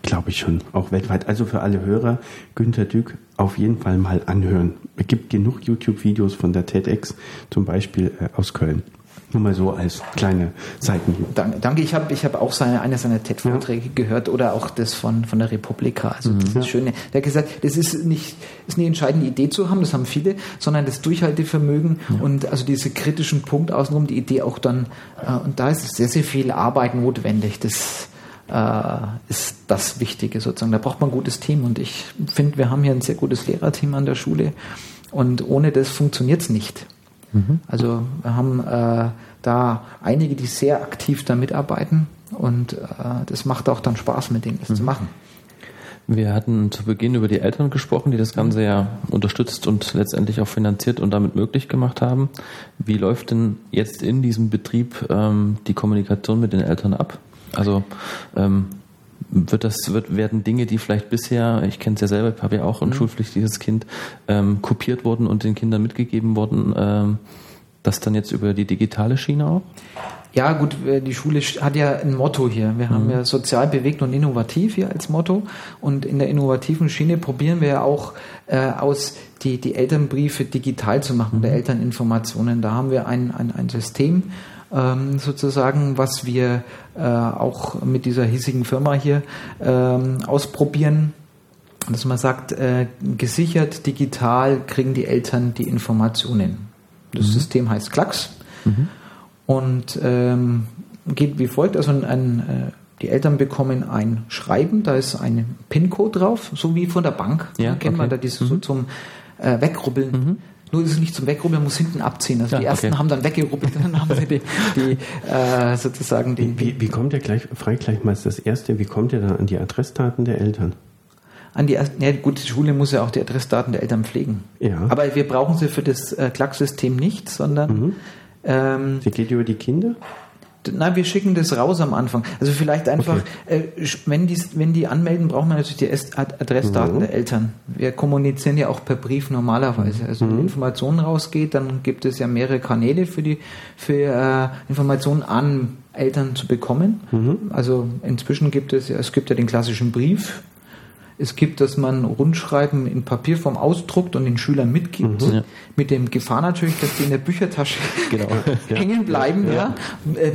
glaube ich schon, auch weltweit. Also für alle Hörer, Günter Dück auf jeden Fall mal anhören. Es gibt genug YouTube-Videos von der TEDx, zum Beispiel äh, aus Köln. Nur mal so als kleine Seitenhieb. Danke, ich habe ich hab auch seine, eine seiner TED-Vorträge ja. gehört oder auch das von, von der Republika. Also mhm. das ist Schöne. Der hat gesagt, das ist nicht ist eine entscheidende Idee zu haben, das haben viele, sondern das Durchhaltevermögen ja. und also diese kritischen Punkt außenrum, die Idee auch dann, äh, und da ist sehr, sehr viel Arbeit notwendig. Das äh, ist das Wichtige sozusagen. Da braucht man ein gutes Team und ich finde, wir haben hier ein sehr gutes Lehrerteam an der Schule und ohne das funktioniert es nicht. Mhm. Also wir haben äh, da einige, die sehr aktiv da mitarbeiten und äh, das macht auch dann Spaß, mit denen das mhm. zu machen. Wir hatten zu Beginn über die Eltern gesprochen, die das Ganze ja unterstützt und letztendlich auch finanziert und damit möglich gemacht haben. Wie läuft denn jetzt in diesem Betrieb ähm, die Kommunikation mit den Eltern ab? Also ähm, wird das, wird, werden Dinge, die vielleicht bisher, ich kenne es ja selber, ich habe ja auch ein mhm. schulpflichtiges Kind, ähm, kopiert wurden und den Kindern mitgegeben worden, ähm, das dann jetzt über die digitale Schiene auch? Ja, gut, äh, die Schule hat ja ein Motto hier. Wir mhm. haben ja sozial bewegt und innovativ hier als Motto. Und in der innovativen Schiene probieren wir ja auch äh, aus, die, die Elternbriefe digital zu machen, mhm. der Elterninformationen. Da haben wir ein, ein, ein System, ähm, sozusagen, was wir äh, auch mit dieser hiesigen Firma hier ähm, ausprobieren dass man sagt, äh, gesichert digital kriegen die Eltern die Informationen. Das mhm. System heißt Klacks mhm. und ähm, geht wie folgt. Also ein, ein, äh, die Eltern bekommen ein Schreiben, da ist ein PIN-Code drauf, so wie von der Bank. Ja, kennt okay. man da dieses mhm. so zum äh, Wegrubbeln. Nur ist es nicht zum Wegrubbeln, man muss hinten abziehen. Also ja, die ersten okay. haben dann weggerubbelt, dann haben sie die, die äh, sozusagen die. Wie, wie kommt ihr gleich, frei gleich mal das erste, wie kommt ihr da an die Adressdaten der Eltern? An die, ja gut, die Schule muss ja auch die Adressdaten der Eltern pflegen. Ja. Aber wir brauchen sie für das äh, Klacksystem nicht, sondern. Mhm. Ähm, sie geht über die Kinder? Nein, wir schicken das raus am Anfang. Also vielleicht einfach, okay. äh, wenn, die, wenn die anmelden, brauchen wir natürlich die Adressdaten mhm. der Eltern. Wir kommunizieren ja auch per Brief normalerweise. Also mhm. wenn Informationen rausgeht, dann gibt es ja mehrere Kanäle für die für äh, Informationen an Eltern zu bekommen. Mhm. Also inzwischen gibt es ja, es gibt ja den klassischen Brief, es gibt, dass man Rundschreiben in Papierform ausdruckt und den Schülern mitgibt. Mhm. Mit dem Gefahr natürlich, dass die in der Büchertasche genau. hängen bleiben. Ja. ja. Äh,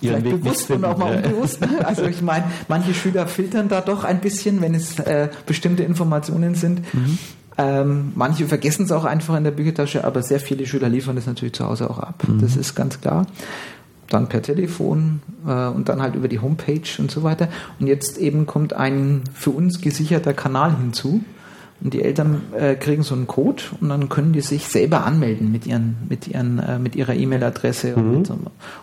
vielleicht bewusst und auch mal unbewusst. Ne? Also ich meine, manche Schüler filtern da doch ein bisschen, wenn es äh, bestimmte Informationen sind. Mhm. Ähm, manche vergessen es auch einfach in der Büchertasche, aber sehr viele Schüler liefern das natürlich zu Hause auch ab. Mhm. Das ist ganz klar dann per Telefon äh, und dann halt über die Homepage und so weiter. Und jetzt eben kommt ein für uns gesicherter Kanal hinzu. Und die Eltern äh, kriegen so einen Code und dann können die sich selber anmelden mit ihren, mit ihren, äh, mit ihrer E-Mail-Adresse mhm. und,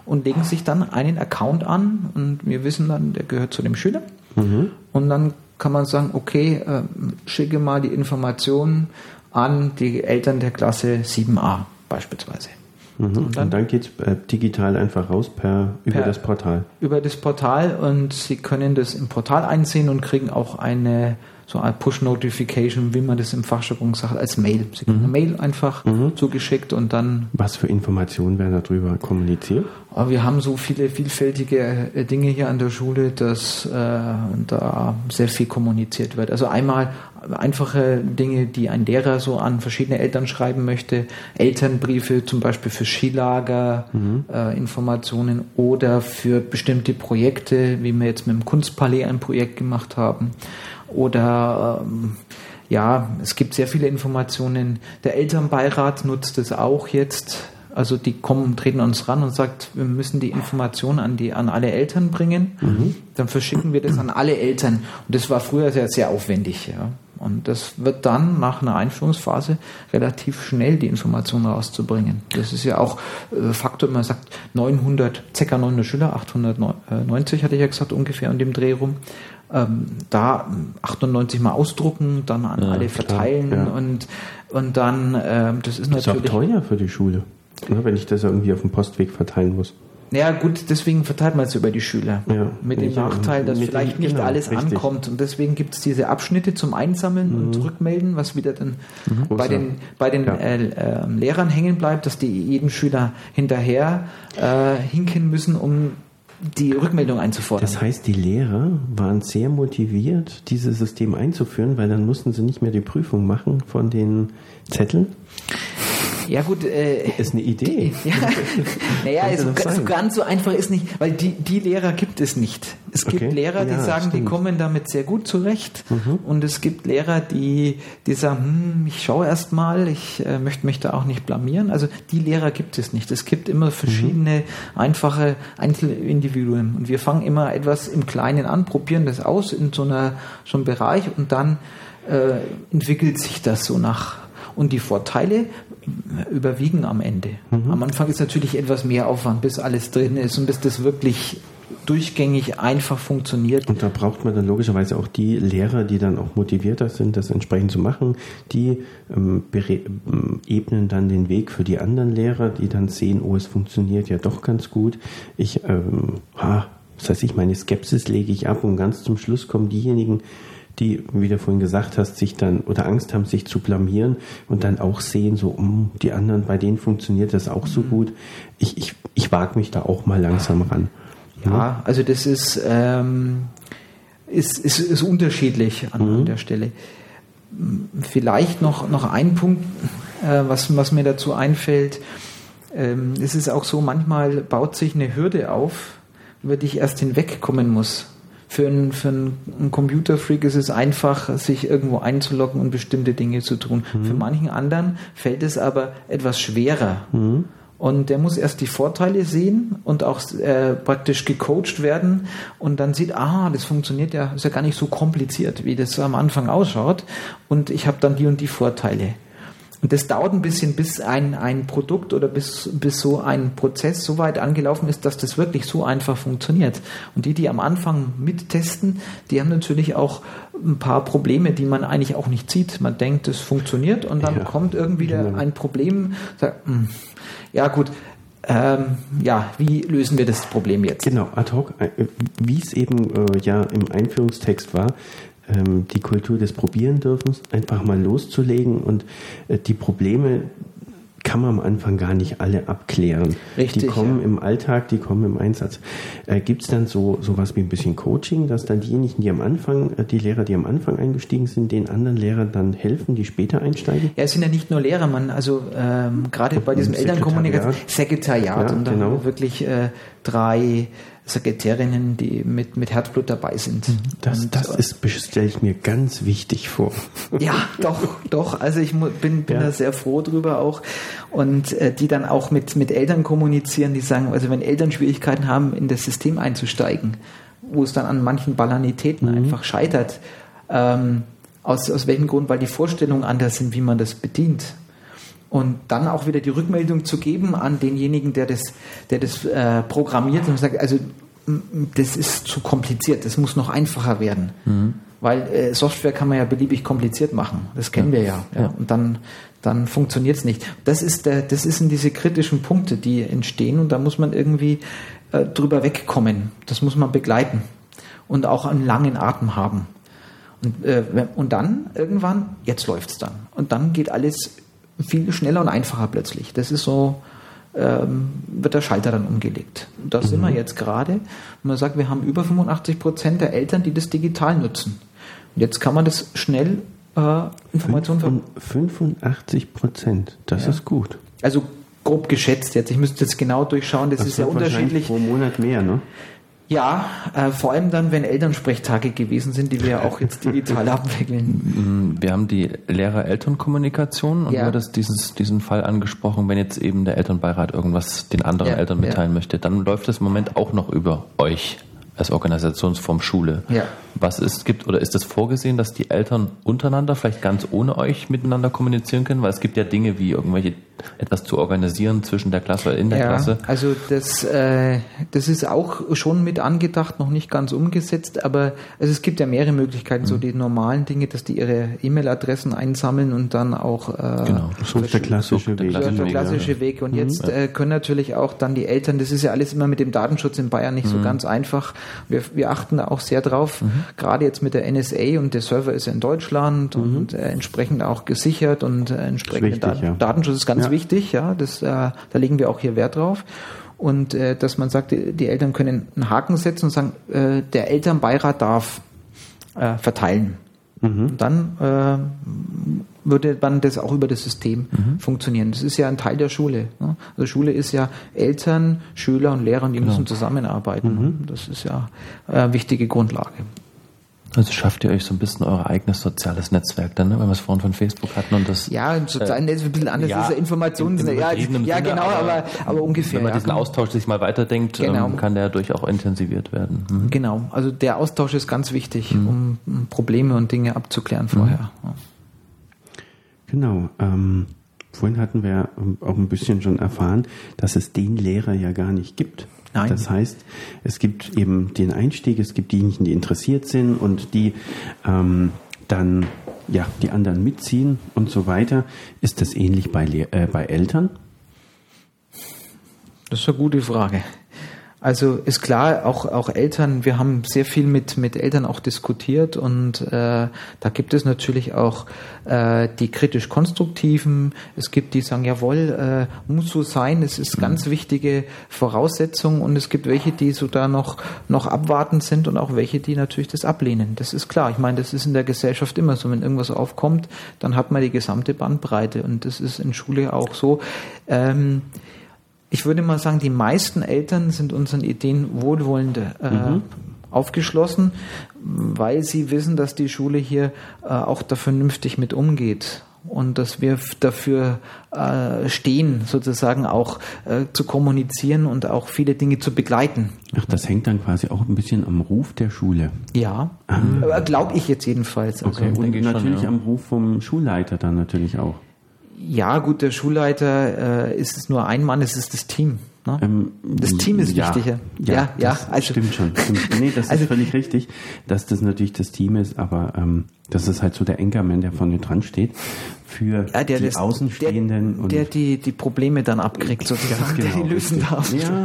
und, legen sich dann einen Account an und wir wissen dann, der gehört zu dem Schüler. Mhm. Und dann kann man sagen, okay, äh, schicke mal die Informationen an die Eltern der Klasse 7a beispielsweise. Mhm. Und dann, dann geht es äh, digital einfach raus per, über per, das Portal. Über das Portal und Sie können das im Portal einsehen und kriegen auch eine so eine Push-Notification, wie man das im Fachjargon sagt, als Mail. Sie kriegen mhm. eine Mail einfach mhm. zugeschickt und dann. Was für Informationen werden darüber kommuniziert? Aber wir haben so viele vielfältige äh, Dinge hier an der Schule, dass äh, da sehr viel kommuniziert wird. Also einmal einfache Dinge, die ein Lehrer so an verschiedene Eltern schreiben möchte, Elternbriefe zum Beispiel für Skilager, mhm. äh, Informationen oder für bestimmte Projekte, wie wir jetzt mit dem Kunstpalais ein Projekt gemacht haben oder ähm, ja, es gibt sehr viele Informationen. Der Elternbeirat nutzt es auch jetzt. Also die kommen, treten uns ran und sagt, wir müssen die Informationen an die an alle Eltern bringen. Mhm. Dann verschicken wir das an alle Eltern. Und das war früher sehr sehr aufwendig. Ja. Und das wird dann nach einer Einführungsphase relativ schnell die Informationen rauszubringen. Das ist ja auch äh, Faktor, man sagt 900, ca. 900 Schüler, 890 hatte ich ja gesagt, ungefähr in dem Dreh rum ähm, da 98 mal ausdrucken, dann an ja, alle verteilen klar, ja. und, und dann, ähm, das ist, ist natürlich. Ist auch teuer für die Schule, ne, wenn ich das irgendwie auf dem Postweg verteilen muss. Ja, gut, deswegen verteilt man es über die Schüler. Ja, mit dem Nachteil, dass vielleicht nicht genau, alles richtig. ankommt. Und deswegen gibt es diese Abschnitte zum Einsammeln mhm. und Zurückmelden, was wieder dann mhm. bei den, bei den ja. äh, äh, Lehrern hängen bleibt, dass die jeden Schüler hinterher äh, hinken müssen, um die Rückmeldung einzufordern. Das heißt, die Lehrer waren sehr motiviert, dieses System einzuführen, weil dann mussten sie nicht mehr die Prüfung machen von den Zetteln. Ja gut, äh, ist eine Idee. Ja, naja, so, so, ganz so einfach ist nicht, weil die, die Lehrer gibt es nicht. Es gibt okay. Lehrer, die ja, sagen, stimmt. die kommen damit sehr gut zurecht mhm. und es gibt Lehrer, die, die sagen, hm, ich schaue erst mal, ich äh, möchte mich da auch nicht blamieren. Also die Lehrer gibt es nicht. Es gibt immer verschiedene mhm. einfache Einzelindividuen und wir fangen immer etwas im Kleinen an, probieren das aus in so einer so einem Bereich und dann äh, entwickelt sich das so nach und die Vorteile überwiegen am Ende. Mhm. Am Anfang ist natürlich etwas mehr Aufwand, bis alles drin ist und bis das wirklich durchgängig einfach funktioniert. Und da braucht man dann logischerweise auch die Lehrer, die dann auch motivierter sind, das entsprechend zu machen. Die ähm, ähm, ebnen dann den Weg für die anderen Lehrer, die dann sehen, oh, es funktioniert ja doch ganz gut. Ich, ähm, ha, das heißt, ich meine Skepsis lege ich ab und ganz zum Schluss kommen diejenigen, die, wie du vorhin gesagt hast, sich dann oder Angst haben, sich zu blamieren und dann auch sehen, so, um, die anderen, bei denen funktioniert das auch so mhm. gut. Ich, ich, ich wage mich da auch mal langsam ran. Ja, ja also das ist, ähm, ist, ist, ist unterschiedlich an, mhm. der Stelle. Vielleicht noch, noch ein Punkt, äh, was, was mir dazu einfällt. Ähm, es ist auch so, manchmal baut sich eine Hürde auf, über die ich erst hinwegkommen muss für einen, für einen Computerfreak ist es einfach, sich irgendwo einzuloggen und bestimmte Dinge zu tun. Mhm. Für manchen anderen fällt es aber etwas schwerer. Mhm. Und der muss erst die Vorteile sehen und auch äh, praktisch gecoacht werden und dann sieht, ah, das funktioniert ja, ist ja gar nicht so kompliziert, wie das am Anfang ausschaut. Und ich habe dann die und die Vorteile. Und das dauert ein bisschen, bis ein, ein Produkt oder bis, bis so ein Prozess so weit angelaufen ist, dass das wirklich so einfach funktioniert. Und die, die am Anfang mittesten, die haben natürlich auch ein paar Probleme, die man eigentlich auch nicht sieht. Man denkt, es funktioniert und dann ja, kommt irgendwie genau. ein Problem, sagt, mh, hm, ja gut, ähm, ja, wie lösen wir das Problem jetzt? Genau, ad hoc, äh, wie es eben äh, ja im Einführungstext war, ähm, die Kultur des Probieren-Dürfens, einfach mal loszulegen und äh, die Probleme kann man am Anfang gar nicht alle abklären. Richtig, die kommen ja. im Alltag, die kommen im Einsatz. Äh, Gibt es dann so sowas wie ein bisschen Coaching, dass dann diejenigen, die am Anfang, äh, die Lehrer, die am Anfang eingestiegen sind, den anderen Lehrern dann helfen, die später einsteigen? Ja, es sind ja nicht nur Lehrer, man, also ähm, gerade bei diesem Elternkommunikation, Sekretariat ja, und dann genau. wirklich äh, drei Sekretärinnen, die mit, mit Herzblut dabei sind. Mhm. Das, und, das ist, stelle ich mir ganz wichtig vor. Ja, doch, doch. Also ich bin, bin ja. da sehr froh drüber auch. Und äh, die dann auch mit, mit Eltern kommunizieren, die sagen, also wenn Eltern Schwierigkeiten haben, in das System einzusteigen, wo es dann an manchen Banalitäten mhm. einfach scheitert, ähm, aus, aus welchem Grund? Weil die Vorstellungen anders sind, wie man das bedient und dann auch wieder die Rückmeldung zu geben an denjenigen, der das, der das äh, programmiert und sagt, also das ist zu kompliziert, das muss noch einfacher werden. Mhm. Weil äh, Software kann man ja beliebig kompliziert machen. Das kennen ja. wir ja. ja. Und dann, dann funktioniert es nicht. Das ist der, das sind diese kritischen Punkte, die entstehen und da muss man irgendwie äh, drüber wegkommen. Das muss man begleiten und auch einen langen Atem haben. Und, äh, und dann irgendwann, jetzt läuft's dann. Und dann geht alles viel schneller und einfacher plötzlich. Das ist so, ähm, wird der Schalter dann umgelegt. Und da mhm. sind wir jetzt gerade. Man sagt, wir haben über 85 Prozent der Eltern, die das digital nutzen. Und jetzt kann man das schnell äh, Informationen 85 Prozent, das ja. ist gut. Also grob geschätzt jetzt. Ich müsste jetzt genau durchschauen, das, das ist ja unterschiedlich. Pro Monat mehr, ne? Ja, äh, vor allem dann, wenn Elternsprechtage gewesen sind, die wir ja auch jetzt digital abwickeln. Mm, wir haben die Lehrer-Eltern-Kommunikation und ja. du hattest dieses, diesen Fall angesprochen, wenn jetzt eben der Elternbeirat irgendwas den anderen ja, Eltern mitteilen ja. möchte, dann läuft das im Moment auch noch über euch als Organisationsform Schule. Ja. Was ist, gibt oder ist es vorgesehen, dass die Eltern untereinander vielleicht ganz ohne euch miteinander kommunizieren können? Weil es gibt ja Dinge wie irgendwelche etwas zu organisieren zwischen der Klasse oder in der ja, Klasse. Also das, äh, das ist auch schon mit angedacht, noch nicht ganz umgesetzt, aber also es gibt ja mehrere Möglichkeiten, mhm. so die normalen Dinge, dass die ihre E-Mail-Adressen einsammeln und dann auch äh, genau, so ist der klassische Weg. Der klassische Weg. Und mhm. jetzt äh, können natürlich auch dann die Eltern, das ist ja alles immer mit dem Datenschutz in Bayern nicht mhm. so ganz einfach. Wir, wir achten da auch sehr drauf. Mhm gerade jetzt mit der NSA und der Server ist in Deutschland mhm. und äh, entsprechend auch gesichert und äh, entsprechend wichtig, Dat ja. Datenschutz ist ganz ja. Wichtig, ja, das, äh, da legen wir auch hier Wert drauf. Und äh, dass man sagt, die, die Eltern können einen Haken setzen und sagen, äh, der Elternbeirat darf äh, verteilen. Mhm. Dann äh, würde man das auch über das System mhm. funktionieren. Das ist ja ein Teil der Schule. Ne? Also Schule ist ja Eltern, Schüler und Lehrer, und die genau. müssen zusammenarbeiten. Mhm. Das ist ja eine äh, wichtige Grundlage. Also schafft ihr euch so ein bisschen euer eigenes soziales Netzwerk dann, ne? wenn wir es vorhin von Facebook hatten und das. Ja, ein soziales Netzwerk ein bisschen anders ja, ist ja Informationen. Ja, ja, Sinne, genau, aber, aber, aber ungefähr. Wenn man diesen Austausch sich mal weiterdenkt, genau. ähm, kann der durch auch intensiviert werden. Mhm. Genau, also der Austausch ist ganz wichtig, mhm. um, um, Probleme und Dinge abzuklären vorher. Mhm. Genau. Ähm, vorhin hatten wir auch ein bisschen schon erfahren, dass es den Lehrer ja gar nicht gibt. Nein. Das heißt, es gibt eben den Einstieg, es gibt diejenigen, die interessiert sind und die ähm, dann ja die anderen mitziehen und so weiter. Ist das ähnlich bei, äh, bei Eltern? Das ist eine gute Frage. Also ist klar, auch, auch Eltern, wir haben sehr viel mit, mit Eltern auch diskutiert und äh, da gibt es natürlich auch äh, die kritisch-konstruktiven, es gibt die sagen, jawohl, äh, muss so sein, es ist ganz wichtige Voraussetzung und es gibt welche, die so da noch, noch abwartend sind und auch welche, die natürlich das ablehnen. Das ist klar. Ich meine, das ist in der Gesellschaft immer so, wenn irgendwas aufkommt, dann hat man die gesamte Bandbreite und das ist in Schule auch so. Ähm, ich würde mal sagen, die meisten Eltern sind unseren Ideen wohlwollende äh, mhm. aufgeschlossen, weil sie wissen, dass die Schule hier äh, auch da vernünftig mit umgeht und dass wir dafür äh, stehen, sozusagen auch äh, zu kommunizieren und auch viele Dinge zu begleiten. Ach, das hängt dann quasi auch ein bisschen am Ruf der Schule. Ja, ah. Äh, glaube ich jetzt jedenfalls. Also, okay, und natürlich schon, ja. am Ruf vom Schulleiter dann natürlich auch. Ja, gut, der Schulleiter äh, ist es nur ein Mann, es ist das Team. Ne? Ähm, das Team ist ja, wichtiger. Ja, ja, ja also, stimmt schon. nee, das also, ist völlig richtig, dass das natürlich das Team ist, aber ähm, das ist halt so der Enkermann, der vorne dran steht für ja, der, die das, Außenstehenden. Der, der die, die Probleme dann abkriegt, sozusagen, genau, der die lösen darf. Ja,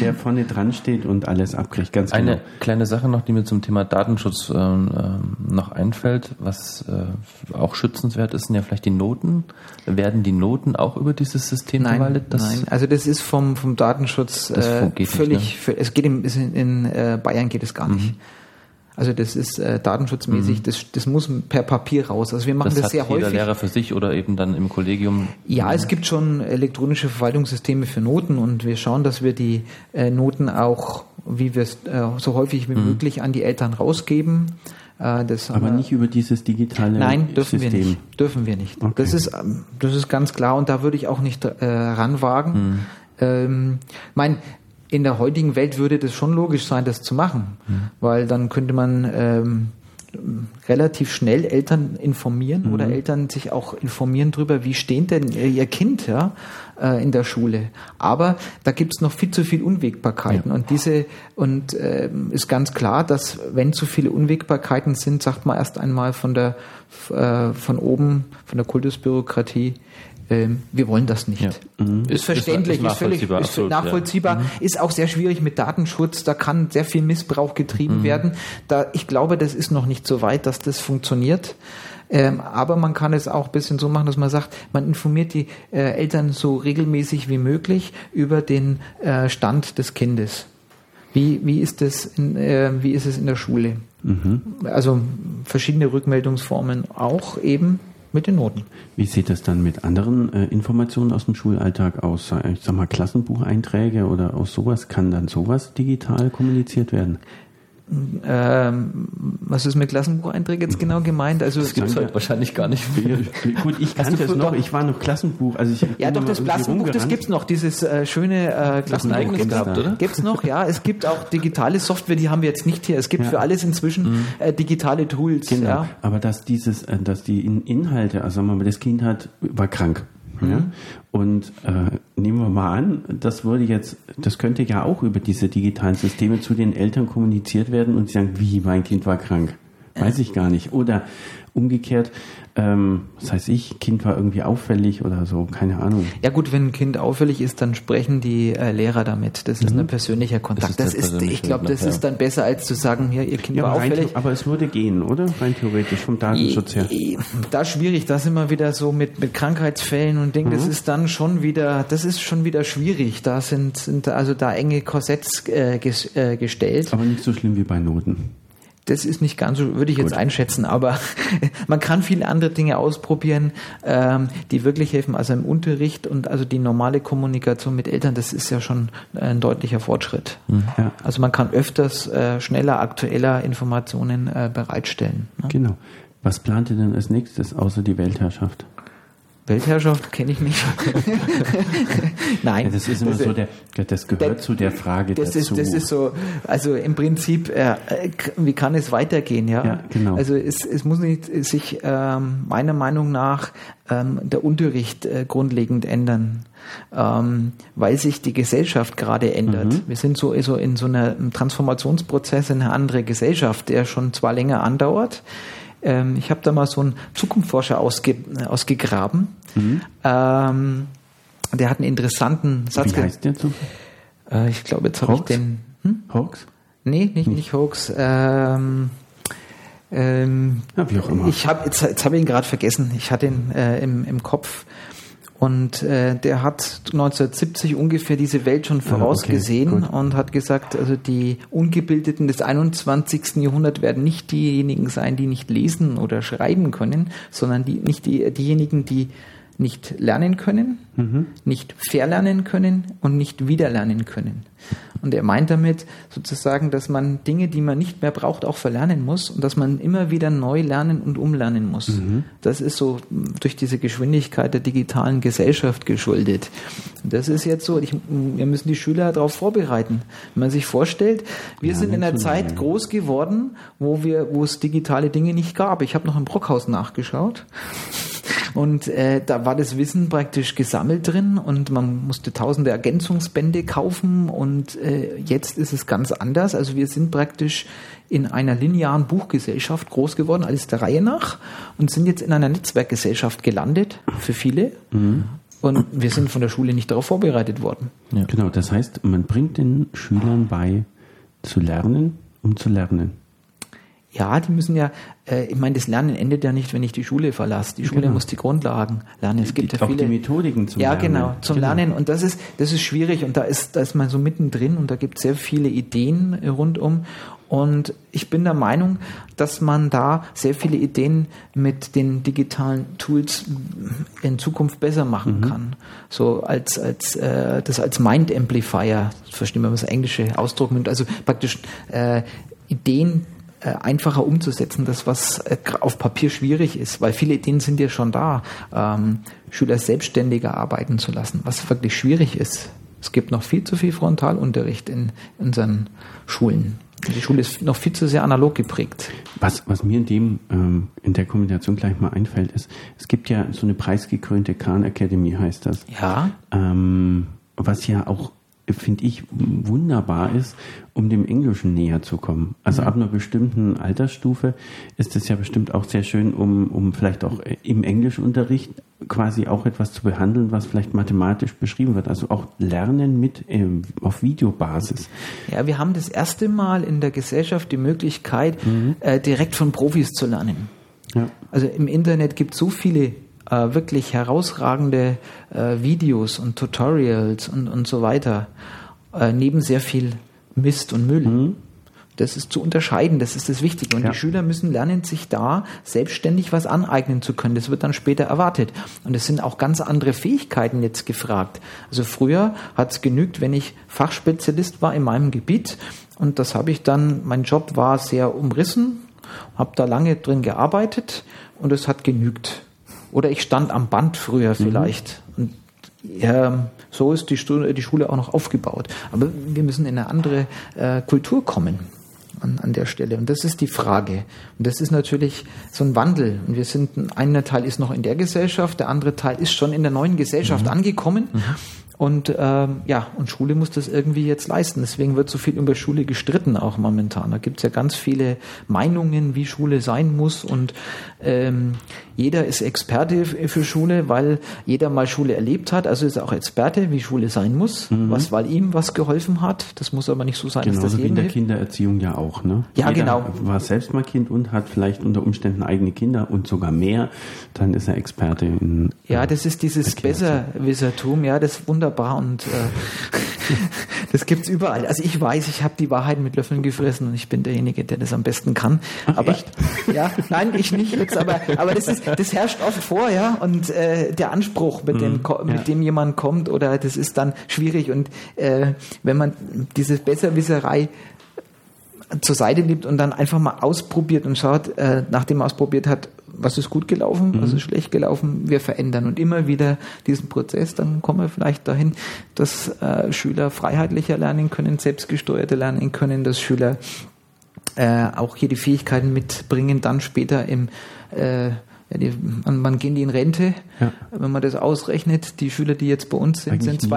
der vorne dran steht und alles abkriegt, ganz Eine genau. kleine Sache noch, die mir zum Thema Datenschutz äh, noch einfällt, was äh, auch schützenswert ist, sind ja vielleicht die Noten. Werden die Noten auch über dieses System nein, verwaltet? nein, also das ist vom, vom Datenschutz äh, völlig, nicht, ne? es geht in, in, äh, Bayern geht es gar nicht. Also das ist äh, datenschutzmäßig, mhm. das, das muss per Papier raus. Also wir machen das, das sehr häufig. Jeder Lehrer für sich oder eben dann im Kollegium. Ja, es gibt schon elektronische Verwaltungssysteme für Noten und wir schauen, dass wir die äh, Noten auch, wie wir es äh, so häufig wie mhm. möglich an die Eltern rausgeben. Äh, das Aber nicht über dieses digitale Nein, dürfen System. wir nicht. Dürfen wir nicht. Okay. Das ist ähm, das ist ganz klar und da würde ich auch nicht äh, ranwagen. Mhm. Ähm, mein, in der heutigen Welt würde das schon logisch sein, das zu machen, mhm. weil dann könnte man ähm, relativ schnell Eltern informieren mhm. oder Eltern sich auch informieren darüber, wie steht denn ihr Kind ja, äh, in der Schule. Aber da gibt es noch viel zu viel Unwägbarkeiten ja. und diese und äh, ist ganz klar, dass wenn zu viele Unwägbarkeiten sind, sagt man erst einmal von der äh, von oben von der Kultusbürokratie ähm, wir wollen das nicht. Ja. Mhm. Ist verständlich, ist, ist völlig ist absolut, nachvollziehbar, ja. mhm. ist auch sehr schwierig mit Datenschutz, da kann sehr viel Missbrauch getrieben mhm. werden. Da, ich glaube, das ist noch nicht so weit, dass das funktioniert. Ähm, aber man kann es auch ein bisschen so machen, dass man sagt, man informiert die äh, Eltern so regelmäßig wie möglich über den äh, Stand des Kindes. Wie, wie, ist das in, äh, wie ist es in der Schule? Mhm. Also verschiedene Rückmeldungsformen auch eben mit den Noten. Wie sieht das dann mit anderen äh, Informationen aus dem Schulalltag aus? Ich sag mal Klassenbucheinträge oder aus sowas kann dann sowas digital kommuniziert werden? Ähm, was ist mit Klassenbucheinträgen jetzt genau gemeint? Also das gibt es heute wahrscheinlich gar nicht mehr. Gut, ich kannte es noch, ich war noch Klassenbuch. Also ich ja, doch, das Klassenbuch, das gibt es noch, dieses äh, schöne äh, Klassenbuch gibt's gehabt, oder? Gibt es noch, ja. Es gibt auch digitale Software, die haben wir jetzt nicht hier. Es gibt ja. für alles inzwischen mhm. äh, digitale Tools. Genau, ja. aber dass dieses, äh, dass die Inhalte, also sagen wir mal, das Kind hat, war krank Mhm. Ja? Und äh, nehmen wir mal an, das würde jetzt, das könnte ja auch über diese digitalen Systeme zu den Eltern kommuniziert werden und sie sagen, wie, mein Kind war krank. Weiß ich gar nicht. Oder umgekehrt, ähm, was heißt ich, Kind war irgendwie auffällig oder so, keine Ahnung. Ja gut, wenn ein Kind auffällig ist, dann sprechen die äh, Lehrer damit. Das ist mhm. ein persönlicher Kontakt. Das ist, das ist ich glaube, das ist dann besser, als zu sagen, hier, ihr Kind ja, war auffällig. aber es würde gehen, oder? Rein theoretisch, vom Datenschutz her. Da schwierig, das immer wieder so mit, mit Krankheitsfällen und Dingen, mhm. das ist dann schon wieder, das ist schon wieder schwierig. Da sind, sind also da enge Korsetts äh, ges, äh, gestellt. Aber nicht so schlimm wie bei Noten. Das ist nicht ganz so, würde ich Gut. jetzt einschätzen, aber man kann viele andere Dinge ausprobieren, ähm, die wirklich helfen. Also im Unterricht und also die normale Kommunikation mit Eltern, das ist ja schon ein deutlicher Fortschritt. Mhm. Ja. Also man kann öfters äh, schneller, aktueller Informationen äh, bereitstellen. Ne? Genau. Was plant ihr denn als nächstes außer die Weltherrschaft? Weltherrschaft kenne ich nicht. Nein. Ja, das ist immer das, so der, das gehört der, zu der Frage das dazu. Ist, das ist so, also im Prinzip, äh, wie kann es weitergehen, ja? ja genau. Also es, es muss nicht sich ähm, meiner Meinung nach ähm, der Unterricht äh, grundlegend ändern. Ähm, weil sich die Gesellschaft gerade ändert. Mhm. Wir sind so, so in so einem Transformationsprozess in eine andere Gesellschaft, der schon zwar länger andauert, ähm, ich habe da mal so einen Zukunftsforscher ausge, ausgegraben. Mhm. Ähm, der hat einen interessanten Satz. Wie heißt der? Äh, ich glaube, jetzt habe ich den. Hm? Hoax? Nee, nicht, nicht Hoax. Ähm, ähm, ja, wie auch immer. Ich habe jetzt, jetzt habe ich ihn gerade vergessen. Ich hatte ihn äh, im, im Kopf. Und äh, der hat 1970 ungefähr diese Welt schon vorausgesehen ah, okay, und hat gesagt, also die Ungebildeten des 21. Jahrhunderts werden nicht diejenigen sein, die nicht lesen oder schreiben können, sondern die, nicht die, diejenigen, die nicht lernen können, mhm. nicht verlernen können und nicht wiederlernen können. Und er meint damit sozusagen, dass man Dinge, die man nicht mehr braucht, auch verlernen muss und dass man immer wieder neu lernen und umlernen muss. Mhm. Das ist so durch diese Geschwindigkeit der digitalen Gesellschaft geschuldet. Und das ist jetzt so, ich, wir müssen die Schüler darauf vorbereiten. Wenn man sich vorstellt, wir ja, sind in einer Zeit groß geworden, wo wir, wo es digitale Dinge nicht gab. Ich habe noch im Brockhaus nachgeschaut. Und äh, da war das Wissen praktisch gesammelt drin und man musste tausende Ergänzungsbände kaufen und äh, jetzt ist es ganz anders. Also wir sind praktisch in einer linearen Buchgesellschaft groß geworden, alles der Reihe nach und sind jetzt in einer Netzwerkgesellschaft gelandet für viele. Mhm. Und wir sind von der Schule nicht darauf vorbereitet worden. Ja. Genau, das heißt, man bringt den Schülern bei, zu lernen, um zu lernen. Ja, die müssen ja, äh, ich meine, das Lernen endet ja nicht, wenn ich die Schule verlasse. Die Schule genau. muss die Grundlagen lernen. Es gibt die, ja viele die Methodiken zum ja, Lernen. Ja, genau, zum genau. Lernen. Und das ist, das ist schwierig und da ist, da ist man so mittendrin und da gibt es sehr viele Ideen rundum. Und ich bin der Meinung, dass man da sehr viele Ideen mit den digitalen Tools in Zukunft besser machen mhm. kann. So als, als äh, das als Mind Amplifier, verstehen wir, was englische Ausdruck nimmt, also praktisch äh, Ideen äh, einfacher umzusetzen, das was äh, auf Papier schwierig ist, weil viele Ideen sind ja schon da, ähm, Schüler selbstständiger arbeiten zu lassen, was wirklich schwierig ist. Es gibt noch viel zu viel Frontalunterricht in unseren Schulen. Die Schule ist noch viel zu sehr analog geprägt. Was, was mir in dem ähm, in der Kombination gleich mal einfällt, ist, es gibt ja so eine preisgekrönte Khan Academy, heißt das. Ja. Ähm, was ja auch finde ich, wunderbar ist, um dem Englischen näher zu kommen. Also mhm. ab einer bestimmten Altersstufe ist es ja bestimmt auch sehr schön, um, um vielleicht auch im Englischunterricht quasi auch etwas zu behandeln, was vielleicht mathematisch beschrieben wird. Also auch Lernen mit ähm, auf Videobasis. Ja, wir haben das erste Mal in der Gesellschaft die Möglichkeit, mhm. äh, direkt von Profis zu lernen. Ja. Also im Internet gibt es so viele äh, wirklich herausragende äh, Videos und Tutorials und, und so weiter, äh, neben sehr viel Mist und Müll. Mhm. Das ist zu unterscheiden, das ist das Wichtige. Und ja. die Schüler müssen lernen, sich da selbstständig was aneignen zu können. Das wird dann später erwartet. Und es sind auch ganz andere Fähigkeiten jetzt gefragt. Also früher hat es genügt, wenn ich Fachspezialist war in meinem Gebiet. Und das habe ich dann, mein Job war sehr umrissen, habe da lange drin gearbeitet und es hat genügt. Oder ich stand am Band früher mhm. vielleicht. Mhm. Und ja, so ist die, Stunde, die Schule auch noch aufgebaut. Aber wir müssen in eine andere äh, Kultur kommen an, an der Stelle. Und das ist die Frage. Und das ist natürlich so ein Wandel. Und wir sind, ein Teil ist noch in der Gesellschaft, der andere Teil ist schon in der neuen Gesellschaft mhm. angekommen. Mhm. Und ähm, ja, und Schule muss das irgendwie jetzt leisten. Deswegen wird so viel über Schule gestritten auch momentan. Da gibt es ja ganz viele Meinungen, wie Schule sein muss. Und ähm, jeder ist Experte für Schule, weil jeder mal Schule erlebt hat. Also ist er auch Experte, wie Schule sein muss, mhm. was, weil ihm was geholfen hat. Das muss aber nicht so sein, Genauso dass das jedem wie in der hilft. Kindererziehung ja auch. Ne? Ja, jeder genau. War selbst mal Kind und hat vielleicht unter Umständen eigene Kinder und sogar mehr. Dann ist er Experte in. Ja, das ist dieses Besserwissertum. Ja, das Wunder wunderbar und äh, das gibt's überall. Also ich weiß, ich habe die Wahrheit mit Löffeln gefressen und ich bin derjenige, der das am besten kann. Ach, aber echt? ja, nein, ich nicht jetzt, aber aber das ist das herrscht oft vor, ja und äh, der Anspruch, mit dem mhm. mit ja. dem jemand kommt oder das ist dann schwierig und äh, wenn man diese Besserwisserei zur Seite nimmt und dann einfach mal ausprobiert und schaut, äh, nachdem man ausprobiert hat, was ist gut gelaufen, mhm. was ist schlecht gelaufen, wir verändern und immer wieder diesen Prozess, dann kommen wir vielleicht dahin, dass äh, Schüler freiheitlicher lernen können, selbstgesteuerter lernen können, dass Schüler äh, auch hier die Fähigkeiten mitbringen, dann später im äh, ja, die, man, man gehen die in Rente. Ja. Wenn man das ausrechnet, die Schüler, die jetzt bei uns sind, eigentlich sind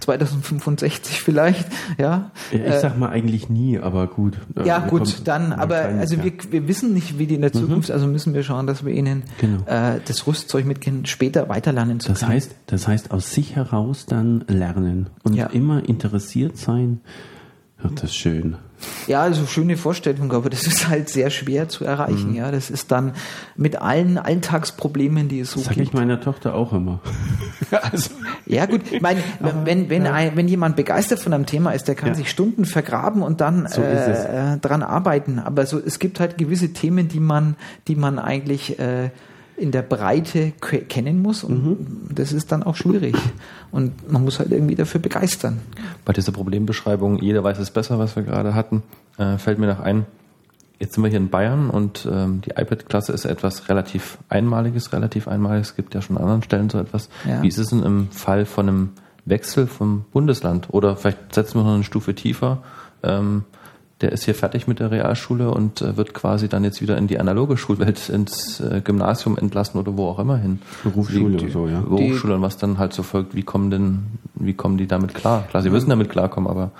2065 vielleicht. Ja. ja ich sag mal eigentlich nie, aber gut. Ja, also gut, dann, aber also ja. wir, wir wissen nicht, wie die in der mhm. Zukunft, mhm. also müssen wir schauen, dass wir ihnen genau. äh, das Rüstzeug mitgehen, später weiterlernen zu das können. Heißt, das heißt, aus sich heraus dann lernen und immer interessiert sein. Ja, das ist schön. Ja, also schöne Vorstellung, aber das ist halt sehr schwer zu erreichen. Mhm. Ja, das ist dann mit allen Alltagsproblemen, die es so das gibt. Sag ich meiner Tochter auch immer. also. Ja gut, ich meine, wenn wenn ja. ein, wenn jemand begeistert von einem Thema ist, der kann ja. sich Stunden vergraben und dann so äh, dran arbeiten. Aber so es gibt halt gewisse Themen, die man die man eigentlich äh, in der Breite kennen muss und mhm. das ist dann auch schwierig. Und man muss halt irgendwie dafür begeistern. Bei dieser Problembeschreibung, jeder weiß es besser, was wir gerade hatten, äh, fällt mir noch ein, Jetzt sind wir hier in Bayern und ähm, die iPad-Klasse ist etwas relativ Einmaliges, relativ Einmaliges. Es gibt ja schon an anderen Stellen so etwas. Ja. Wie ist es denn im Fall von einem Wechsel vom Bundesland? Oder vielleicht setzen wir noch eine Stufe tiefer. Ähm, der ist hier fertig mit der Realschule und äh, wird quasi dann jetzt wieder in die analoge Schulwelt, ins äh, Gymnasium entlassen oder wo auch immer hin. Berufsschule die, die, so, ja. Berufsschule und was dann halt so folgt, wie kommen denn, wie kommen die damit klar? Klar, sie müssen damit klarkommen, aber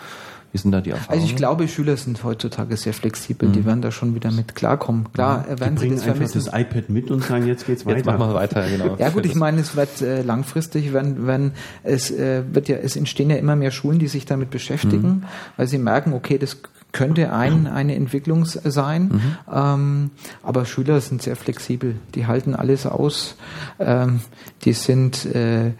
wie sind da die Erfahrungen? Also ich glaube, Schüler sind heutzutage sehr flexibel. Mhm. Die werden da schon wieder mit klarkommen. Klar, ja. werden die bringen sie das einfach das iPad mit und sagen, jetzt geht's weiter. Jetzt machen wir weiter, genau. ja gut, ich meine, es wird äh, langfristig, wenn, wenn es äh, wird ja, es entstehen ja immer mehr Schulen, die sich damit beschäftigen, mhm. weil sie merken, okay, das könnte ein, eine Entwicklung sein. Mhm. Ähm, aber Schüler sind sehr flexibel. Die halten alles aus. Ähm, die sind, äh,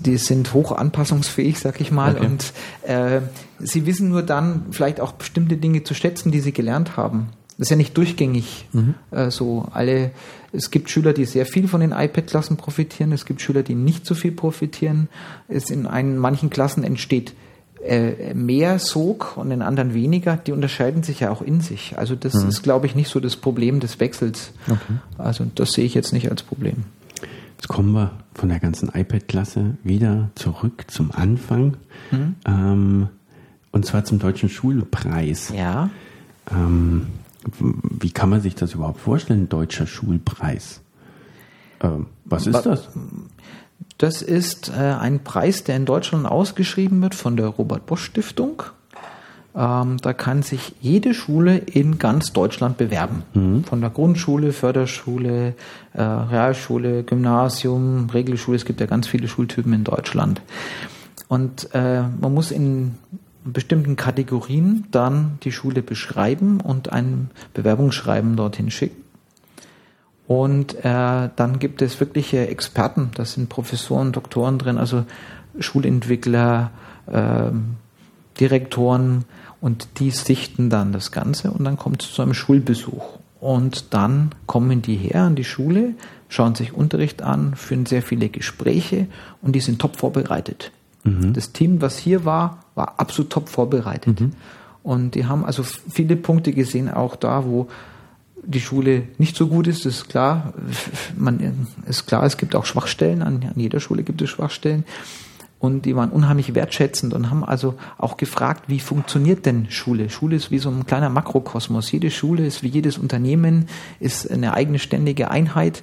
die sind hoch anpassungsfähig, sag ich mal. Okay. Und äh, sie wissen nur dann vielleicht auch bestimmte Dinge zu schätzen, die sie gelernt haben. Das ist ja nicht durchgängig mhm. äh, so. Alle, es gibt Schüler, die sehr viel von den iPad-Klassen profitieren. Es gibt Schüler, die nicht so viel profitieren. Es in einen, manchen Klassen entsteht äh, mehr Sog und in anderen weniger, die unterscheiden sich ja auch in sich. Also das mhm. ist, glaube ich, nicht so das Problem des Wechsels. Okay. Also das sehe ich jetzt nicht als Problem. Jetzt kommen wir von der ganzen iPad-Klasse wieder zurück zum Anfang. Mhm. Ähm, und zwar zum Deutschen Schulpreis. Ja. Ähm, wie kann man sich das überhaupt vorstellen, Deutscher Schulpreis? Ähm, was ist das? Das ist äh, ein Preis, der in Deutschland ausgeschrieben wird von der Robert Bosch Stiftung. Ähm, da kann sich jede Schule in ganz Deutschland bewerben. Mhm. Von der Grundschule, Förderschule, äh, Realschule, Gymnasium, Regelschule. Es gibt ja ganz viele Schultypen in Deutschland. Und äh, man muss in bestimmten Kategorien dann die Schule beschreiben und ein Bewerbungsschreiben dorthin schicken. Und äh, dann gibt es wirkliche Experten, das sind Professoren, Doktoren drin, also Schulentwickler, äh, Direktoren und die sichten dann das Ganze und dann kommt es zu einem Schulbesuch. Und dann kommen die her an die Schule, schauen sich Unterricht an, führen sehr viele Gespräche und die sind top vorbereitet. Mhm. Das Team, was hier war, war absolut top vorbereitet. Mhm. Und die haben also viele Punkte gesehen, auch da, wo die Schule nicht so gut ist, ist klar. Man ist klar, es gibt auch Schwachstellen. An, an jeder Schule gibt es Schwachstellen. Und die waren unheimlich wertschätzend und haben also auch gefragt, wie funktioniert denn Schule? Schule ist wie so ein kleiner Makrokosmos. Jede Schule ist wie jedes Unternehmen, ist eine eigene ständige Einheit.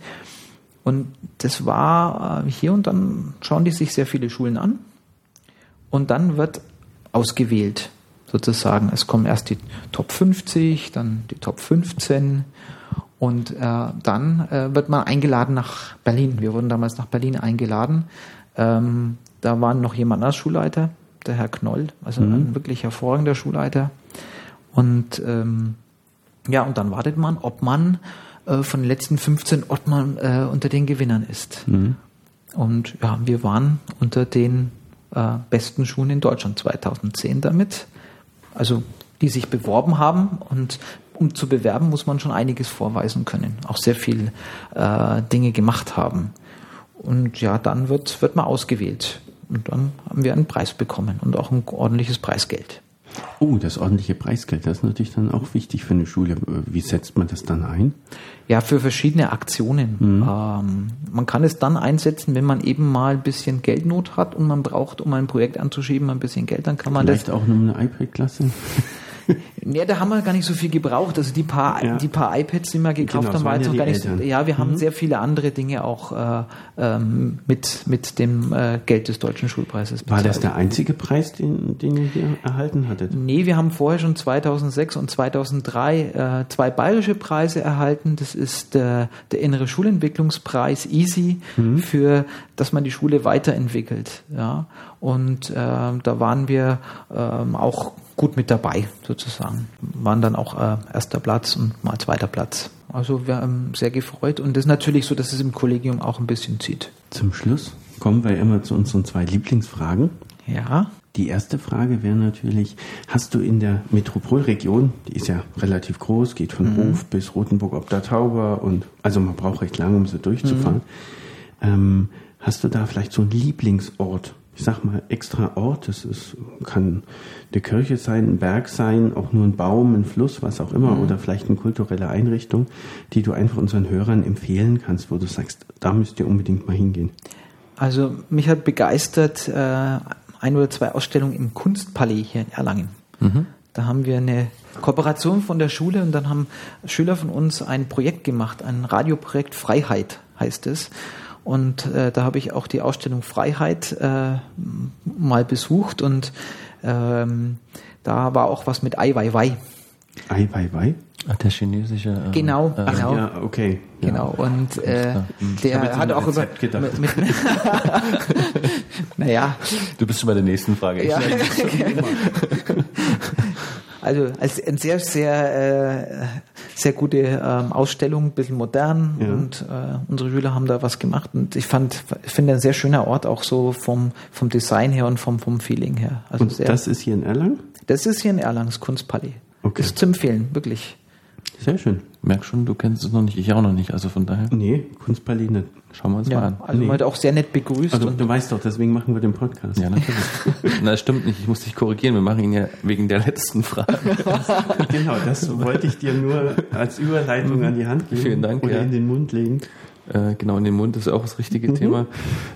Und das war äh, hier und dann schauen die sich sehr viele Schulen an. Und dann wird ausgewählt sozusagen. Es kommen erst die Top 50, dann die Top 15 und äh, dann äh, wird man eingeladen nach Berlin. Wir wurden damals nach Berlin eingeladen. Ähm, da war noch jemand als Schulleiter, der Herr Knoll, also mhm. ein wirklich hervorragender Schulleiter. Und ähm, ja, und dann wartet man, ob man äh, von den letzten 15 ob man äh, unter den Gewinnern ist. Mhm. Und ja, wir waren unter den äh, besten Schulen in Deutschland 2010 damit also die sich beworben haben und um zu bewerben, muss man schon einiges vorweisen können, auch sehr viel äh, Dinge gemacht haben. Und ja, dann wird, wird man ausgewählt. Und dann haben wir einen Preis bekommen und auch ein ordentliches Preisgeld. Oh, das ordentliche Preisgeld, das ist natürlich dann auch wichtig für eine Schule. Wie setzt man das dann ein? Ja, für verschiedene Aktionen. Mhm. Ähm, man kann es dann einsetzen, wenn man eben mal ein bisschen Geldnot hat und man braucht, um ein Projekt anzuschieben, ein bisschen Geld, dann kann man Vielleicht das. Vielleicht auch nur eine iPad-Klasse? Ja, da haben wir gar nicht so viel gebraucht. Also die paar, ja. die paar iPads, die wir gekauft genau, haben, war jetzt noch gar nicht so. Ja, wir mhm. haben sehr viele andere Dinge auch äh, ähm, mit, mit dem äh, Geld des deutschen Schulpreises bezahlt. War das der einzige Preis, den, den ihr erhalten hattet? Nee, wir haben vorher schon 2006 und 2003 äh, zwei bayerische Preise erhalten. Das ist äh, der innere Schulentwicklungspreis EASY mhm. für, dass man die Schule weiterentwickelt. Ja. Und äh, da waren wir ähm, auch gut mit dabei, sozusagen. Waren dann auch äh, erster Platz und mal zweiter Platz. Also wir haben sehr gefreut und das ist natürlich so, dass es im Kollegium auch ein bisschen zieht. Zum Schluss kommen wir immer zu unseren zwei Lieblingsfragen. Ja. Die erste Frage wäre natürlich, hast du in der Metropolregion, die ist ja relativ groß, geht von mhm. Hof bis Rotenburg ob der Tauber und also man braucht recht lange, um sie durchzufahren. Mhm. Ähm, hast du da vielleicht so einen Lieblingsort? Ich sag mal extra Ort, das ist, kann eine Kirche sein, ein Berg sein, auch nur ein Baum, ein Fluss, was auch immer, mhm. oder vielleicht eine kulturelle Einrichtung, die du einfach unseren Hörern empfehlen kannst, wo du sagst, da müsst ihr unbedingt mal hingehen. Also mich hat begeistert äh, ein oder zwei Ausstellungen im Kunstpalais hier in Erlangen. Mhm. Da haben wir eine Kooperation von der Schule und dann haben Schüler von uns ein Projekt gemacht, ein Radioprojekt Freiheit heißt es. Und äh, da habe ich auch die Ausstellung Freiheit äh, mal besucht und ähm, da war auch was mit Ai Weiwei. Ai Weiwei? Ach, der chinesische. Äh, genau, äh, genau. Ja, okay. Genau, und äh, der hat auch über. Mit, mit, naja. Du bist schon bei der nächsten Frage. Ja. also als eine sehr, sehr, äh, sehr gute ähm, Ausstellung, ein bisschen modern ja. und äh, unsere Schüler haben da was gemacht und ich fand, finde ein sehr schöner Ort auch so vom, vom Design her und vom, vom Feeling her. Also und sehr, das ist hier in Erlangen? Das ist hier in Erlangen, das Kunstpalais. Okay. Ist zu empfehlen, wirklich. Sehr schön. Merk schon, du kennst es noch nicht, ich auch noch nicht, also von daher. Nee, Kunstpalais nicht. Schauen wir uns ja, mal an. Also nee. heute auch sehr nett begrüßt. Also du weißt doch, deswegen machen wir den Podcast. Ja, natürlich. Na, das stimmt nicht, ich muss dich korrigieren, wir machen ihn ja wegen der letzten Frage. genau, das wollte ich dir nur als Überleitung an die Hand geben. Vielen Dank. Oder ja. in den Mund legen. Äh, genau, in den Mund ist auch das richtige mhm. Thema.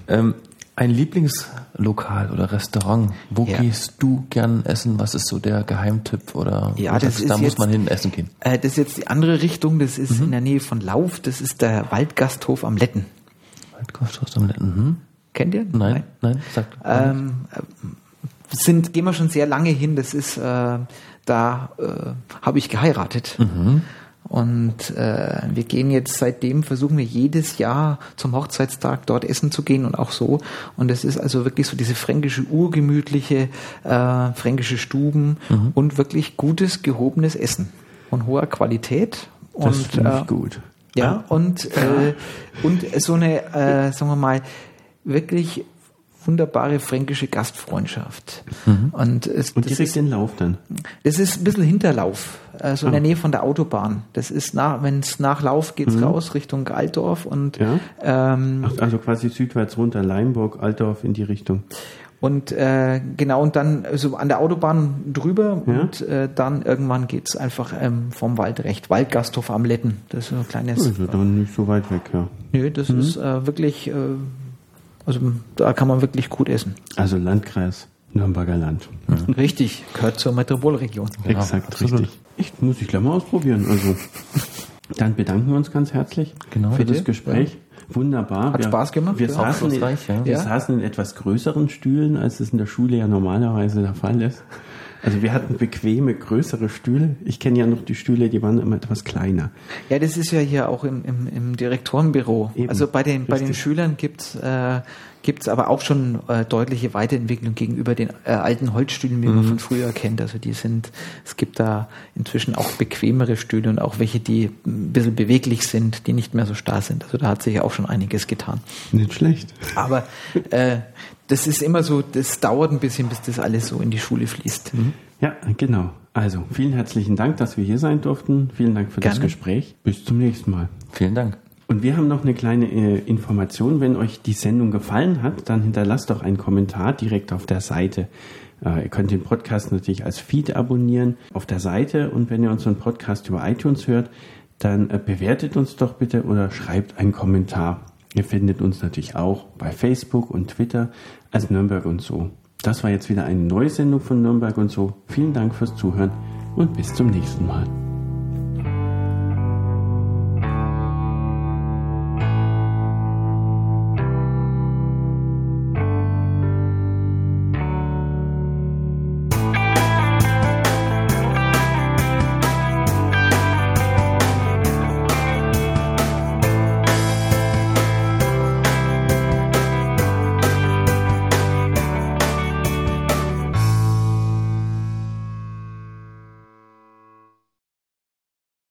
Ähm, ein Lieblingslokal oder Restaurant, wo ja. gehst du gern essen? Was ist so der Geheimtipp oder ja, das ist da muss man hin essen gehen? Äh, das ist jetzt die andere Richtung, das ist mhm. in der Nähe von Lauf, das ist der Waldgasthof am Letten. Waldgasthof am Letten, mhm. Kennt ihr? Nein, nein, nein sagt. Ähm, äh, sind, gehen wir schon sehr lange hin, das ist, äh, da äh, habe ich geheiratet. Mhm. Und äh, wir gehen jetzt seitdem, versuchen wir jedes Jahr zum Hochzeitstag dort essen zu gehen und auch so. Und es ist also wirklich so diese fränkische, urgemütliche, äh, fränkische Stuben mhm. und wirklich gutes, gehobenes Essen von hoher Qualität. Das finde ich äh, gut. Ja, ja. und, äh, und so eine, äh, sagen wir mal, wirklich wunderbare fränkische Gastfreundschaft. Mhm. Und, es, und direkt ist, den Lauf dann? Das ist ein bisschen Hinterlauf, also ah. in der ah. Nähe von der Autobahn. Das ist nach, wenn es nach Lauf geht's mhm. raus Richtung Altdorf und ja? ähm, Ach, also quasi südwärts runter, Leimburg, Altdorf in die Richtung. Und äh, genau, und dann so an der Autobahn drüber ja? und äh, dann irgendwann geht's einfach ähm, vom Wald recht. Waldgasthof am Letten. Das ist so ein kleines. Also dann nicht so weit weg, ja. Nö, das mhm. ist äh, wirklich äh, also da kann man wirklich gut essen. Also Landkreis Nürnberger Land. Mhm. Richtig, gehört zur Metropolregion. Genau, Exakt, absolut. richtig. Ich muss ich gleich mal ausprobieren. Also dann bedanken wir uns ganz herzlich genau, für bitte. das Gespräch. Ja. Wunderbar. Hat wir, Spaß gemacht. Wir, saßen in, ja. wir saßen in etwas größeren Stühlen, als es in der Schule ja normalerweise der Fall ist. Also wir hatten bequeme, größere Stühle. Ich kenne ja noch die Stühle, die waren immer etwas kleiner. Ja, das ist ja hier auch im, im, im Direktorenbüro. Eben, also bei den, bei den Schülern gibt's äh, gibt's aber auch schon äh, deutliche Weiterentwicklung gegenüber den äh, alten Holzstühlen, wie mhm. man von früher kennt. Also die sind, es gibt da inzwischen auch bequemere Stühle und auch welche, die ein bisschen beweglich sind, die nicht mehr so starr sind. Also da hat sich auch schon einiges getan. Nicht schlecht. Aber äh, das ist immer so, das dauert ein bisschen, bis das alles so in die Schule fließt. Mhm. Ja, genau. Also vielen herzlichen Dank, dass wir hier sein durften. Vielen Dank für Gerne. das Gespräch. Bis zum nächsten Mal. Vielen Dank. Und wir haben noch eine kleine äh, Information. Wenn euch die Sendung gefallen hat, dann hinterlasst doch einen Kommentar direkt auf der Seite. Äh, ihr könnt den Podcast natürlich als Feed abonnieren auf der Seite. Und wenn ihr unseren Podcast über iTunes hört, dann äh, bewertet uns doch bitte oder schreibt einen Kommentar. Ihr findet uns natürlich auch bei Facebook und Twitter als Nürnberg und so. Das war jetzt wieder eine neue Sendung von Nürnberg und so. Vielen Dank fürs Zuhören und bis zum nächsten Mal.